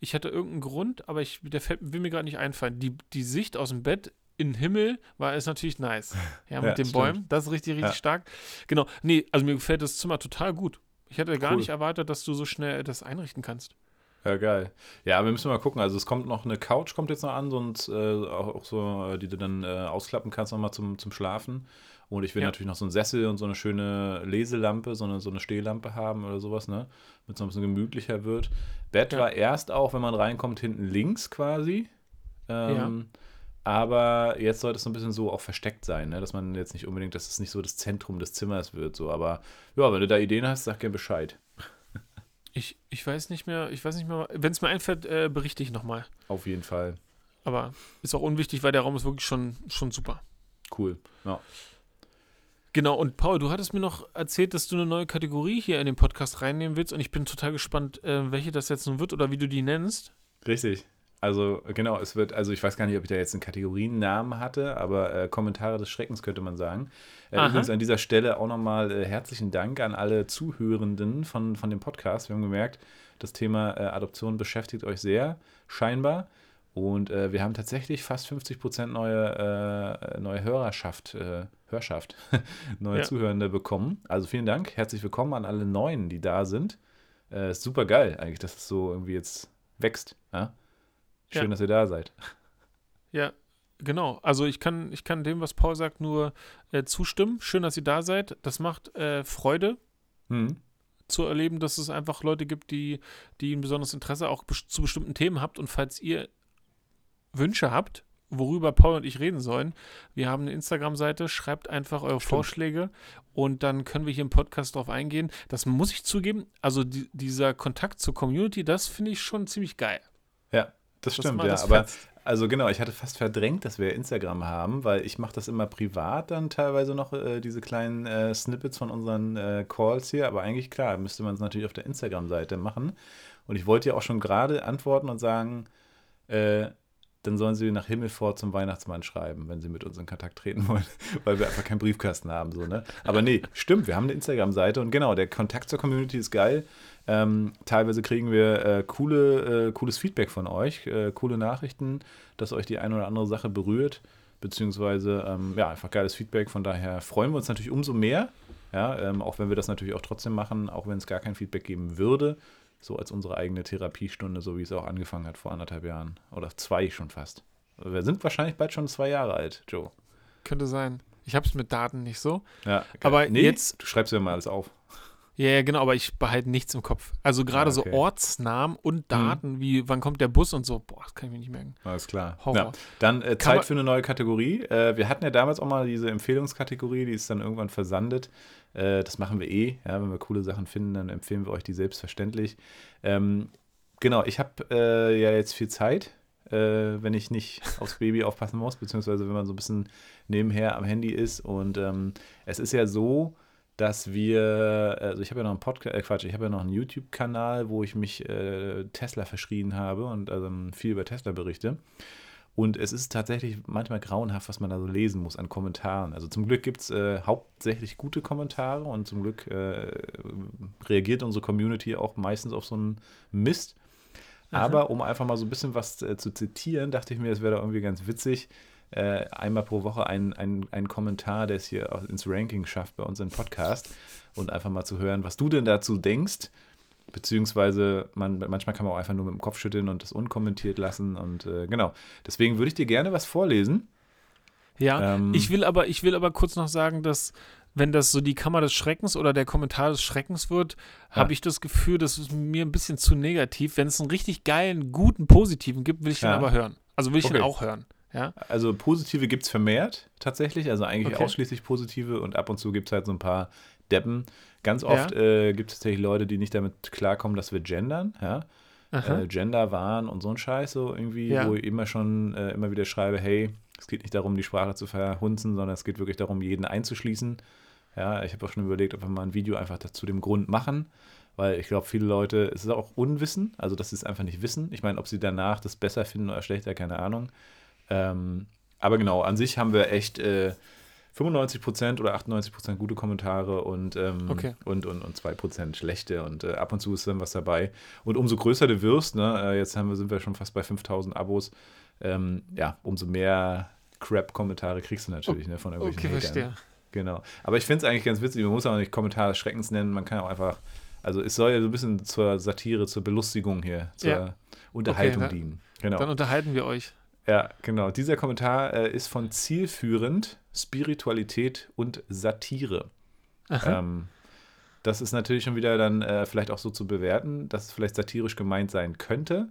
Ich hatte irgendeinen Grund, aber ich, der fällt, will mir gerade nicht einfallen. Die, die Sicht aus dem Bett in den Himmel war ist natürlich nice. Ja, mit Ja, den stimmt. Bäumen. Das ist richtig, richtig Ja. stark. Genau. Nee, also mir gefällt das Zimmer total gut. Ich hätte gar Cool. nicht erwartet, dass du so schnell das einrichten kannst. Ja, geil. Ja, wir müssen mal gucken. Also es kommt noch eine Couch, kommt jetzt noch an, sonst äh, auch, auch so, äh, die du dann äh, ausklappen kannst nochmal zum, zum Schlafen. Und ich will Ja. natürlich noch so einen Sessel und so eine schöne Leselampe, so eine, so eine Stehlampe haben oder sowas, ne? Mit so ein bisschen gemütlicher wird. Bett Ja. war erst auch, wenn man reinkommt, hinten links quasi. Ähm, Aber jetzt sollte es so ein bisschen so auch versteckt sein, ne? dass man jetzt nicht unbedingt, dass es nicht so das Zentrum des Zimmers wird. So. Aber ja, wenn du da Ideen hast, sag gerne Bescheid. Ich, ich weiß nicht mehr, ich weiß nicht mehr, wenn es mir einfällt, äh, berichte ich nochmal. Auf jeden Fall. Aber ist auch unwichtig, weil der Raum ist wirklich schon, schon super. Cool. Ja. Genau, und Paul, du hattest mir noch erzählt, dass du eine neue Kategorie hier in den Podcast reinnehmen willst und ich bin total gespannt, äh, welche das jetzt nun wird oder wie du die nennst. Richtig. Also genau, es wird, also ich weiß gar nicht, ob ich da jetzt einen Kategoriennamen hatte, aber äh, Kommentare des Schreckens könnte man sagen. Äh, übrigens an dieser Stelle auch nochmal äh, herzlichen Dank an alle Zuhörenden von, von dem Podcast. Wir haben gemerkt, das Thema äh, Adoption beschäftigt euch sehr, scheinbar. Und äh, wir haben tatsächlich fast 50 Prozent neue, äh, neue Hörerschaft, äh, Hörschaft, neue Ja. Zuhörende bekommen. Also vielen Dank, herzlich willkommen an alle Neuen, die da sind. Ist super geil eigentlich, dass es so irgendwie jetzt wächst. Ja? Schön, Ja. dass ihr da seid. Ja, genau. Also ich kann, ich kann dem, was Paul sagt, nur äh, zustimmen. Schön, dass ihr da seid. Das macht äh, Freude Mhm. zu erleben, dass es einfach Leute gibt, die, die ein besonderes Interesse auch bes- zu bestimmten Themen habt. Und falls ihr Wünsche habt, worüber Paul und ich reden sollen, wir haben eine Instagram-Seite, schreibt einfach eure Stimmt. Vorschläge und dann können wir hier im Podcast drauf eingehen. Das muss ich zugeben, also die, dieser Kontakt zur Community, das finde ich schon ziemlich geil. Das stimmt, ja. das Aber also genau, ich hatte fast verdrängt, dass wir Instagram haben, weil ich mache das immer privat dann teilweise noch, äh, diese kleinen äh, Snippets von unseren äh, Calls hier. Aber eigentlich klar, müsste man es natürlich auf der Instagram-Seite machen. Und ich wollte ja auch schon gerade antworten und sagen, äh, dann sollen sie nach Himmelfort zum Weihnachtsmann schreiben, wenn sie mit uns in Kontakt treten wollen, weil wir einfach keinen Briefkasten haben. So, ne? Aber nee, stimmt, wir haben eine Instagram-Seite und genau, der Kontakt zur Community ist geil. Ähm, teilweise kriegen wir äh, coole, äh, cooles Feedback von euch, äh, coole Nachrichten, dass euch die eine oder andere Sache berührt, beziehungsweise ähm, ja, einfach geiles Feedback. Von daher freuen wir uns natürlich umso mehr, ja, ähm, auch wenn wir das natürlich auch trotzdem machen, auch wenn es gar kein Feedback geben würde, so als unsere eigene Therapiestunde, so wie es auch angefangen hat vor anderthalb Jahren oder zwei schon fast. Wir sind wahrscheinlich bald schon zwei Jahre alt, Joe. Könnte sein. Ich habe es mit Daten nicht so. Ja, Aber nee, jetzt- du schreibst ja mal alles auf. Ja, ja, genau, aber ich behalte nichts im Kopf. Also gerade Ah, okay. Mhm. so Ortsnamen und Daten, wie wann kommt der Bus und so, boah, das kann ich mir nicht merken. Alles klar. Ja. Dann äh, Zeit für eine neue Kategorie. Äh, wir hatten ja damals auch mal diese Empfehlungskategorie, die ist dann irgendwann versandet. Äh, das machen wir eh. Ja, wenn wir coole Sachen finden, dann empfehlen wir euch die selbstverständlich. Ähm, genau, ich habe äh, ja jetzt viel Zeit, äh, wenn ich nicht aufs Baby aufpassen muss, beziehungsweise wenn man so ein bisschen nebenher am Handy ist. Und ähm, es ist ja so, dass wir, also ich habe ja noch einen Podcast, äh Quatsch, ich habe ja noch einen YouTube-Kanal, wo ich mich äh, Tesla verschrien habe und also viel über Tesla berichte. Und es ist tatsächlich manchmal grauenhaft, was man da so lesen muss an Kommentaren. Also zum Glück gibt es äh, hauptsächlich gute Kommentare und zum Glück äh, reagiert unsere Community auch meistens auf so einen Mist. Aber um einfach mal so ein bisschen was äh, zu zitieren, dachte ich mir, es wäre da irgendwie ganz witzig, äh, einmal pro Woche ein, ein, ein Kommentar, der es hier ins Ranking schafft bei uns im Podcast und einfach mal zu hören, was du denn dazu denkst. Beziehungsweise man, manchmal kann man auch einfach nur mit dem Kopf schütteln und das unkommentiert lassen. Und äh, genau. Deswegen würde ich dir gerne was vorlesen. Ja, ähm, ich will aber, ich will aber kurz noch sagen, dass wenn das so die Kammer des Schreckens oder der Kommentar des Schreckens wird, ja. habe ich das Gefühl, das ist mir ein bisschen zu negativ. Wenn es einen richtig geilen, guten, positiven gibt, will ich ja. den aber hören. Also will ich okay. den auch hören. Ja? Also positive gibt es vermehrt tatsächlich, also eigentlich okay. ausschließlich positive und ab und zu gibt es halt so ein paar Deppen. Ganz oft ja. äh, gibt es tatsächlich Leute, die nicht damit klarkommen, dass wir gendern, ja. Äh, Gender waren und so ein Scheiß, so irgendwie, ja. wo ich immer schon äh, immer wieder schreibe, hey, es geht nicht darum, die Sprache zu verhunzen, sondern es geht wirklich darum, jeden einzuschließen. Ja, ich habe auch schon überlegt, ob wir mal ein Video einfach zu dem Grund machen, weil ich glaube, viele Leute, es ist auch Unwissen, also dass sie es einfach nicht wissen. Ich meine, ob sie danach das besser finden oder schlechter, keine Ahnung. Ähm, aber genau, an sich haben wir echt äh, 95% oder 98% gute Kommentare und, ähm, okay. und, und, und 2% schlechte und äh, ab und zu ist dann was dabei. Und umso größer du wirst, ne, äh, jetzt haben wir, sind wir schon fast bei 5000 Abos, ähm, ja, umso mehr Crap-Kommentare kriegst du natürlich ne, von irgendwelchen okay, Hatern. Verstehe. Genau. Aber ich finde es eigentlich ganz witzig, man muss auch nicht Kommentare des Schreckens nennen, man kann auch einfach, also es soll ja so ein bisschen zur Satire, zur Belustigung hier, zur ja. Unterhaltung okay, dienen. Genau. Dann unterhalten wir euch. Ja, genau. Dieser Kommentar äh, ist von zielführend Spiritualität und Satire. Ähm, das ist natürlich schon wieder dann äh, vielleicht auch so zu bewerten, dass es vielleicht satirisch gemeint sein könnte.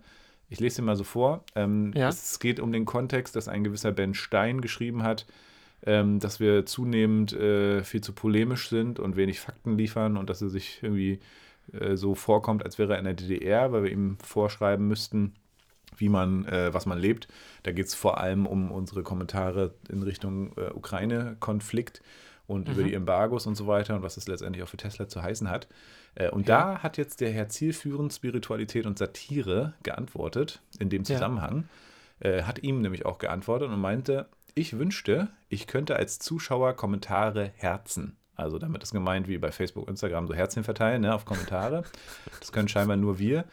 Ich lese dir mal so vor. Ähm, ja. Es geht um den Kontext, dass ein gewisser Ben Stein geschrieben hat, ähm, dass wir zunehmend äh, viel zu polemisch sind und wenig Fakten liefern und dass er sich irgendwie äh, so vorkommt, als wäre er in der DDR, weil wir ihm vorschreiben müssten, wie man, äh, was man lebt. Da geht es vor allem um unsere Kommentare in Richtung äh, Ukraine-Konflikt und mhm. über die Embargos und so weiter und was es letztendlich auch für Tesla zu heißen hat. Äh, und ja. da hat jetzt der Herr zielführend Spiritualität und Satire geantwortet in dem Zusammenhang. Ja. Äh, hat ihm nämlich auch geantwortet und meinte, ich wünschte, ich könnte als Zuschauer Kommentare herzen. Also damit ist gemeint, wie bei Facebook, Instagram so Herzchen verteilen ne, auf Kommentare. Das können scheinbar nur wir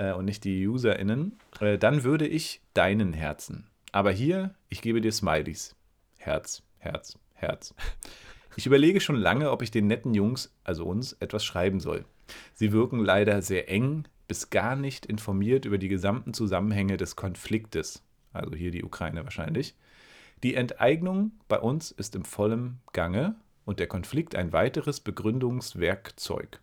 äh, und nicht die UserInnen, äh, dann würde ich deinen Herzen. Aber hier, ich gebe dir Smileys. Herz, Herz, Herz. Ich überlege schon lange, ob ich den netten Jungs, also uns, etwas schreiben soll. Sie wirken leider sehr eng bis gar nicht informiert über die gesamten Zusammenhänge des Konfliktes. Also hier die Ukraine wahrscheinlich. Die Enteignung bei uns ist im vollen Gange und der Konflikt ein weiteres Begründungswerkzeug.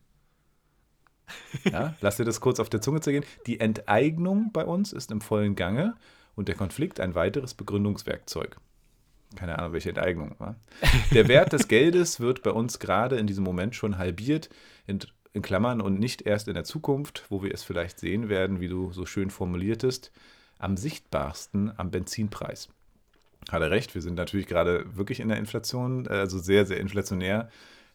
Ja, lass dir das kurz auf der Zunge zergehen. Die Enteignung bei uns ist im vollen Gange und der Konflikt ein weiteres Begründungswerkzeug. Keine Ahnung, welche Enteignung. Wa? Der Wert des Geldes wird bei uns gerade in diesem Moment schon halbiert, in, in Klammern, und nicht erst in der Zukunft, wo wir es vielleicht sehen werden, wie du so schön formuliertest, am sichtbarsten am Benzinpreis. Hat er recht, wir sind natürlich gerade wirklich in der Inflation, also sehr, sehr inflationär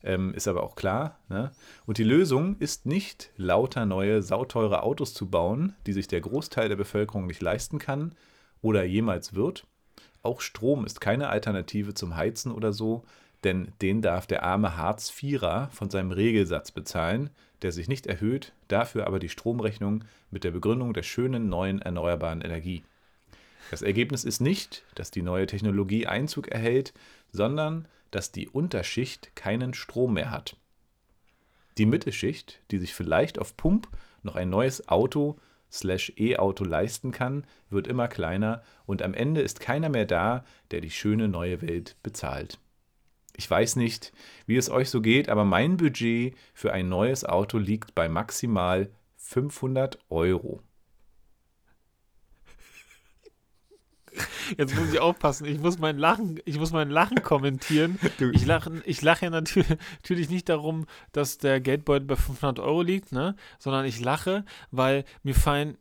ähm, ist aber auch klar. Ne? Und die Lösung ist nicht, lauter neue, sauteure Autos zu bauen, die sich der Großteil der Bevölkerung nicht leisten kann oder jemals wird. Auch Strom ist keine Alternative zum Heizen oder so, denn den darf der arme Hartz-Vierer von seinem Regelsatz bezahlen, der sich nicht erhöht, dafür aber die Stromrechnung mit der Begründung der schönen neuen erneuerbaren Energie. Das Ergebnis ist nicht, dass die neue Technologie Einzug erhält, sondern dass die Unterschicht keinen Strom mehr hat. Die Mittelschicht, die sich vielleicht auf Pump noch ein neues Auto slash E-Auto leisten kann, wird immer kleiner und am Ende ist keiner mehr da, der die schöne neue Welt bezahlt. Ich weiß nicht, wie es euch so geht, aber mein Budget für ein neues Auto liegt bei maximal 500 Euro. Jetzt muss ich aufpassen. Ich muss mein Lachen, ich muss mein Lachen kommentieren. Ich lache, ich lache ja natürlich, natürlich nicht darum, dass der Geldbeutel bei 500 Euro liegt, ne? Sondern ich lache, weil mir fallen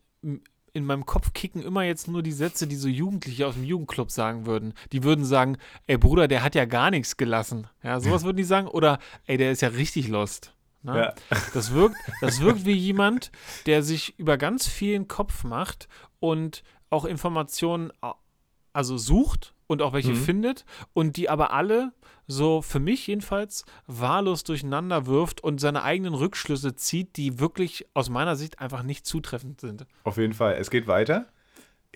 in meinem Kopf kicken immer jetzt nur die Sätze, die so Jugendliche aus dem Jugendclub sagen würden. Die würden sagen, ey Bruder, der hat ja gar nichts gelassen. Ja, sowas würden die sagen. Oder, ey, der ist ja richtig lost. Ne? Ja. Das, wirkt, das wirkt wie jemand, der sich über ganz vielen Kopf macht und auch Informationen also sucht und auch welche Mhm. findet und die aber alle so für mich jedenfalls wahllos durcheinander wirft und seine eigenen Rückschlüsse zieht, die wirklich aus meiner Sicht einfach nicht zutreffend sind. Auf jeden Fall. Es geht weiter.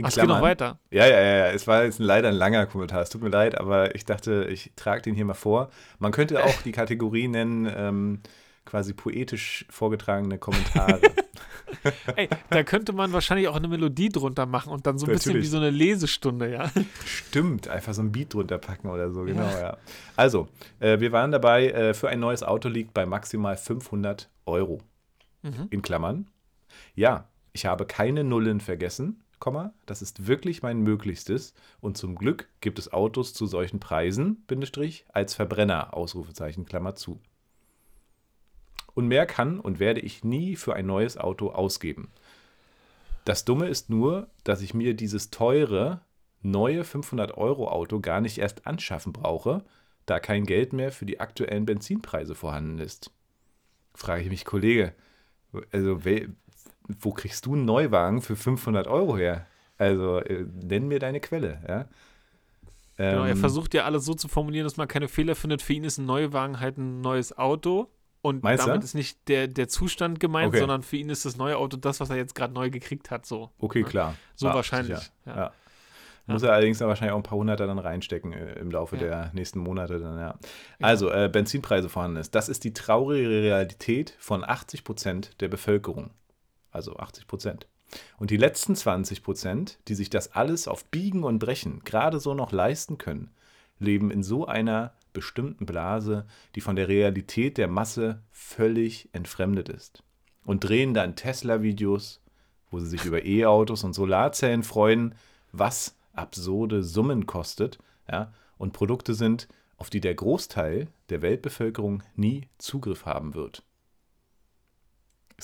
Ach, es geht noch weiter. Ja, ja, ja. Es war jetzt leider ein langer Kommentar. Es tut mir leid, aber ich dachte, ich trage den hier mal vor. Man könnte auch die Kategorie nennen, ähm, quasi poetisch vorgetragene Kommentare. Ey, da könnte man wahrscheinlich auch eine Melodie drunter machen und dann so ein bisschen wie Natürlich. so eine Lesestunde, ja. Stimmt, einfach so ein Beat drunter packen oder so, genau, Ja. ja. Also, äh, wir waren dabei, äh, für ein neues Auto liegt bei maximal 500 Euro. Mhm. In Klammern. Ja, ich habe keine Nullen vergessen, Komma, das ist wirklich mein Möglichstes und zum Glück gibt es Autos zu solchen Preisen, Bindestrich, als Verbrenner, Ausrufezeichen, Klammer zu. Und mehr kann und werde ich nie für ein neues Auto ausgeben. Das Dumme ist nur, dass ich mir dieses teure, neue 500-Euro-Auto gar nicht erst anschaffen brauche, da kein Geld mehr für die aktuellen Benzinpreise vorhanden ist. Frage ich mich, Kollege, also wo kriegst du einen Neuwagen für 500 Euro her? Also äh, nenn mir deine Quelle, ja. Genau, er Ähm, versucht ja alles so zu formulieren, dass man keine Fehler findet. Für ihn ist ein Neuwagen halt ein neues Auto. Und Meinst du? damit ist nicht der, der Zustand gemeint, Okay. sondern für ihn ist das neue Auto das, was er jetzt gerade neu gekriegt hat. So, Okay, klar. so Ja, wahrscheinlich. sicher. Ja. Ja. Muss er allerdings dann wahrscheinlich auch ein paar Hunderter dann reinstecken äh, im Laufe Ja. der nächsten Monate dann, ja. Also, äh, Benzinpreise vorhanden ist. Das ist die traurige Realität von 80 Prozent der Bevölkerung. Also 80 Prozent. Und die letzten 20 Prozent, die sich das alles auf Biegen und Brechen gerade so noch leisten können, leben in so einer bestimmten Blase, die von der Realität der Masse völlig entfremdet ist. Und drehen dann Tesla-Videos, wo sie sich über E-Autos und Solarzellen freuen, was absurde Summen kostet, ja, und Produkte sind, auf die der Großteil der Weltbevölkerung nie Zugriff haben wird.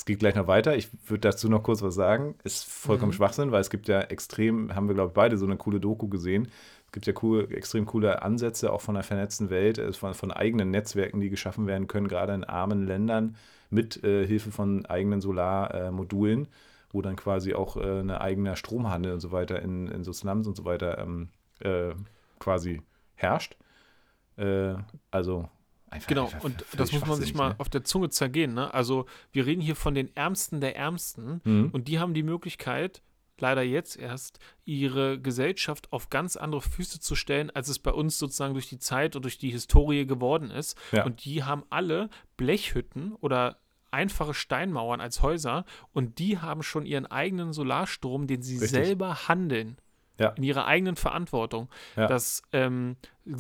Es geht gleich noch weiter. Ich würde dazu noch kurz was sagen. Ist vollkommen Mhm. Schwachsinn, weil es gibt ja extrem, haben wir glaube ich beide so eine coole Doku gesehen. Es gibt ja cool, extrem coole Ansätze auch von der vernetzten Welt, äh, von, von eigenen Netzwerken, die geschaffen werden können, gerade in armen Ländern mit äh, Hilfe von eigenen Solarmodulen, wo dann quasi auch äh, ein eigener Stromhandel und so weiter in, in so Slums und so weiter ähm, äh, quasi herrscht. Äh, also einfach. Genau, einfach und das muss man sich mal ne? auf der Zunge zergehen. Ne? Also, wir reden hier von den Ärmsten der Ärmsten Mhm. und die haben die Möglichkeit, leider jetzt erst, ihre Gesellschaft auf ganz andere Füße zu stellen, als es bei uns sozusagen durch die Zeit und durch die Historie geworden ist. Ja. Und die haben alle Blechhütten oder einfache Steinmauern als Häuser und die haben schon ihren eigenen Solarstrom, den sie Richtig. selber handeln. Ja. In ihrer eigenen Verantwortung. Ja. Das ähm,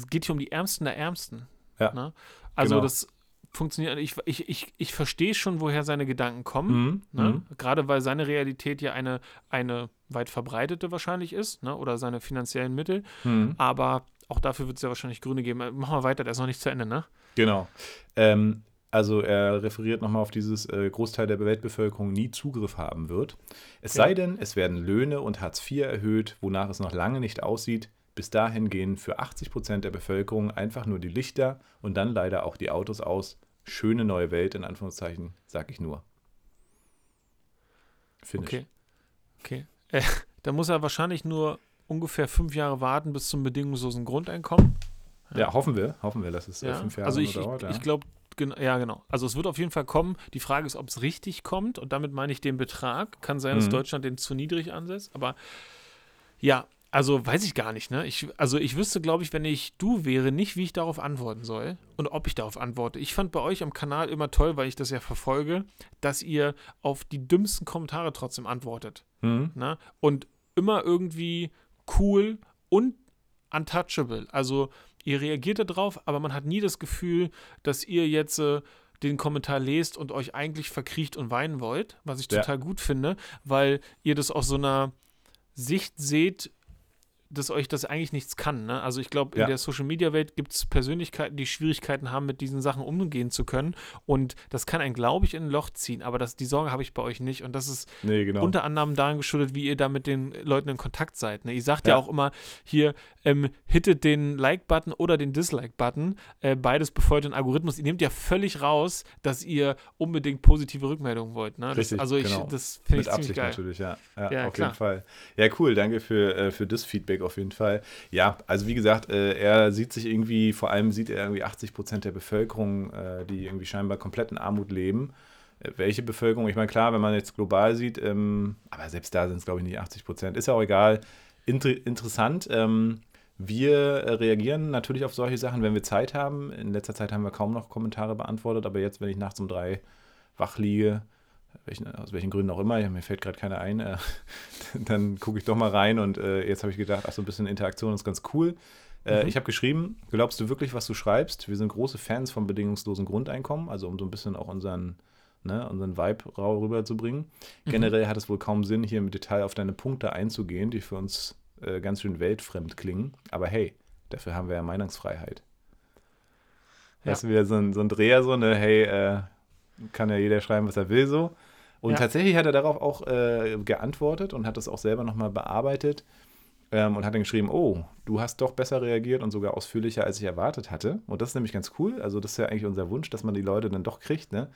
geht hier um die Ärmsten der Ärmsten. Ja. Ne? Also Genau. das funktioniert. Ich, ich, ich, ich verstehe schon, woher seine Gedanken kommen. Mhm. Ne? Mhm. Gerade weil seine Realität ja eine, eine weit verbreitete wahrscheinlich ist, ne? oder seine finanziellen Mittel. Mhm. Aber auch dafür wird es ja wahrscheinlich Gründe geben. Machen wir weiter, der ist noch nicht zu Ende, ne? Genau. Ähm, also er referiert nochmal auf dieses äh, Großteil der Weltbevölkerung nie Zugriff haben wird. Es Ja. sei denn, es werden Löhne und Hartz IV erhöht, wonach es noch lange nicht aussieht. Bis dahin gehen für 80 Prozent der Bevölkerung einfach nur die Lichter und dann leider auch die Autos aus. Schöne neue Welt, in Anführungszeichen, sag ich nur. Finish. Okay. Okay. Äh, da muss er wahrscheinlich nur ungefähr fünf Jahre warten bis zum bedingungslosen Grundeinkommen. Ja, hoffen wir, hoffen wir, dass es äh, Ja, fünf Jahre also ich, dauert. ich, ja. ich glaube, ja, genau. Also es wird auf jeden Fall kommen. Die Frage ist, ob es richtig kommt und damit meine ich den Betrag. Kann sein, dass Mhm. Deutschland den zu niedrig ansetzt, aber ja, also weiß ich gar nicht, ne? Ich, also ich wüsste, glaube ich, wenn ich du wäre, nicht, wie ich darauf antworten soll und ob ich darauf antworte. Ich fand bei euch am Kanal immer toll, weil ich das ja verfolge, dass ihr auf die dümmsten Kommentare trotzdem antwortet. Mhm. Ne? Und immer irgendwie cool und untouchable. Also ihr reagiert darauf, aber man hat nie das Gefühl, dass ihr jetzt äh, den Kommentar lest und euch eigentlich verkriecht und weinen wollt, was ich Ja. total gut finde, weil ihr das aus so einer Sicht seht, dass euch das eigentlich nichts kann. Ne? Also ich glaube, in Ja. der Social-Media-Welt gibt es Persönlichkeiten, die Schwierigkeiten haben, mit diesen Sachen umgehen zu können. Und das kann einen, glaube ich, in ein Loch ziehen. Aber das, die Sorge habe ich bei euch nicht. Und das ist Nee, genau. unter anderem daran geschuldet, wie ihr da mit den Leuten in Kontakt seid. Ne? Ihr sagt ja. Ja. auch immer hier, ähm, hittet den Like-Button oder den Dislike-Button. Äh, beides befeuert den Algorithmus. Ihr nehmt ja völlig raus, dass ihr unbedingt positive Rückmeldungen wollt. Ne? Das, Richtig, also ich, genau. das finde Mit ich ziemlich Absicht geil. natürlich, ja. Ja, Ja, auf klar. jeden Fall. Ja, cool, danke für, äh, für das Feedback auf jeden Fall. Ja, also wie gesagt, äh, er sieht sich irgendwie, vor allem sieht er irgendwie 80 Prozent der Bevölkerung, äh, die irgendwie scheinbar komplett in Armut leben. Äh, welche Bevölkerung? Ich meine, klar, wenn man jetzt global sieht, ähm, aber selbst da sind es, glaube ich, nicht 80 Prozent. Ist ja auch egal. Inter interessant. Ähm, wir reagieren natürlich auf solche Sachen, wenn wir Zeit haben. In letzter Zeit haben wir kaum noch Kommentare beantwortet, aber jetzt, wenn ich nachts um drei wach liege, welchen, aus welchen Gründen auch immer, mir fällt gerade keiner ein, äh, dann gucke ich doch mal rein und äh, jetzt habe ich gedacht, ach so ein bisschen Interaktion ist ganz cool. Äh, Mhm. Ich habe geschrieben, glaubst du wirklich, was du schreibst? Wir sind große Fans vom bedingungslosen Grundeinkommen, also um so ein bisschen auch unseren, ne, unseren Vibe rau- rüberzubringen. Mhm. Generell hat es wohl kaum Sinn, hier im Detail auf deine Punkte einzugehen, die für uns äh, ganz schön weltfremd klingen. Aber hey, dafür haben wir ja Meinungsfreiheit. Ja. Das ist wieder so ein, so ein Dreher, so, ne, hey, äh, kann ja jeder schreiben, was er will, so. Und Ja. tatsächlich hat er darauf auch äh, geantwortet und hat das auch selber nochmal bearbeitet ähm, und hat dann geschrieben, oh, du hast doch besser reagiert und sogar ausführlicher, als ich erwartet hatte. Und das ist nämlich ganz cool. Also das ist ja eigentlich unser Wunsch, dass man die Leute dann doch kriegt, ne?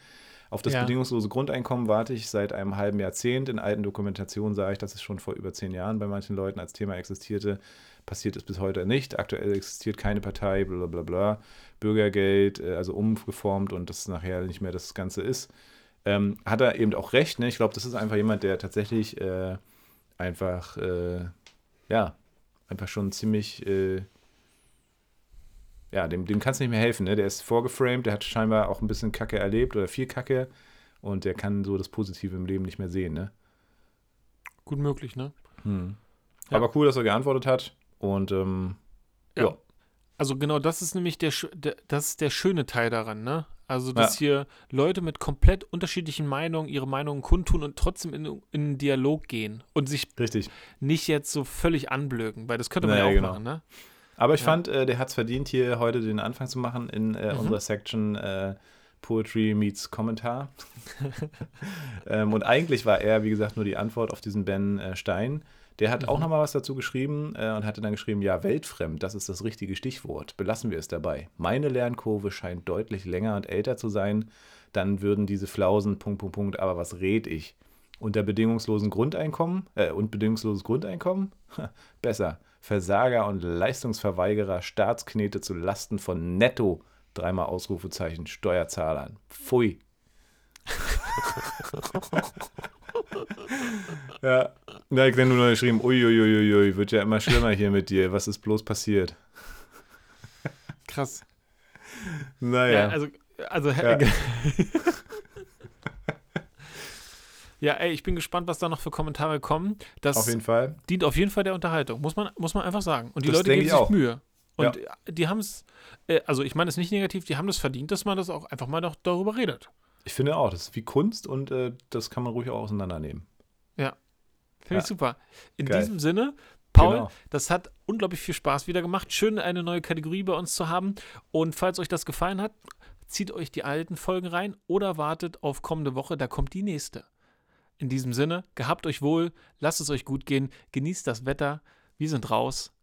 Auf das Ja. bedingungslose Grundeinkommen warte ich seit einem halben Jahrzehnt. In alten Dokumentationen sage ich, dass es schon vor über zehn Jahren bei manchen Leuten als Thema existierte. Passiert ist bis heute nicht. Aktuell existiert keine Partei, bla bla bla. Bürgergeld, äh, also umgeformt und das nachher nicht mehr das Ganze ist. Ähm, hat er eben auch recht. Ne? Ich glaube, das ist einfach jemand, der tatsächlich äh, einfach, äh, ja, einfach schon ziemlich, äh, ja, dem, dem kannst du nicht mehr helfen. Ne? Der ist vorgeframed, der hat scheinbar auch ein bisschen Kacke erlebt oder viel Kacke und der kann so das Positive im Leben nicht mehr sehen. Ne? Gut möglich, ne? Hm. Ja. Aber cool, dass er geantwortet hat und ähm, Ja. ja. Also genau, das ist nämlich der, der, das ist der schöne Teil daran, ne? Also, dass hier Leute mit komplett unterschiedlichen Meinungen ihre Meinungen kundtun und trotzdem in, in einen Dialog gehen und sich richtig. nicht jetzt so völlig anblöken, weil das könnte man Naja, ja auch genau. machen, ne? Aber ich Ja. fand, äh, der hat es verdient, hier heute den Anfang zu machen in äh, Mhm. unserer Section äh, Poetry meets Kommentar. ähm, und eigentlich war er, wie gesagt, nur die Antwort auf diesen Ben äh, Stein. Der hat auch Mhm. nochmal was dazu geschrieben äh, und hatte dann geschrieben, ja, weltfremd, das ist das richtige Stichwort. Belassen wir es dabei. Meine Lernkurve scheint deutlich länger und älter zu sein. Dann würden diese Flausen, Punkt, Punkt, Punkt, aber was red ich? Unter bedingungslosen Grundeinkommen äh, und bedingungsloses Grundeinkommen? Besser. Versager und Leistungsverweigerer Staatsknete zu Lasten von netto, dreimal Ausrufezeichen, Steuerzahlern. Pfui. ja, da ich dann nur noch geschrieben, uiuiuiui, wird ja immer schlimmer hier mit dir. Was ist bloß passiert? Krass. Naja. Ja, also, also Ja. ja. ja, ey, ich bin gespannt, was da noch für Kommentare kommen. Das auf jeden Fall. dient auf jeden Fall der Unterhaltung, muss man, muss man einfach sagen. Und die Das Leute geben ich sich auch. Mühe. Und die haben es, äh, also ich meine es nicht negativ, die haben das verdient, dass man das auch einfach mal noch darüber redet. Ich finde auch, das ist wie Kunst und äh, das kann man ruhig auch auseinandernehmen. Finde Ja. ich super. In Geil. diesem Sinne, Paul, Genau. das hat unglaublich viel Spaß wieder gemacht. Schön, eine neue Kategorie bei uns zu haben. Und falls euch das gefallen hat, zieht euch die alten Folgen rein oder wartet auf kommende Woche, da kommt die nächste. In diesem Sinne, gehabt euch wohl, lasst es euch gut gehen, genießt das Wetter. Wir sind raus.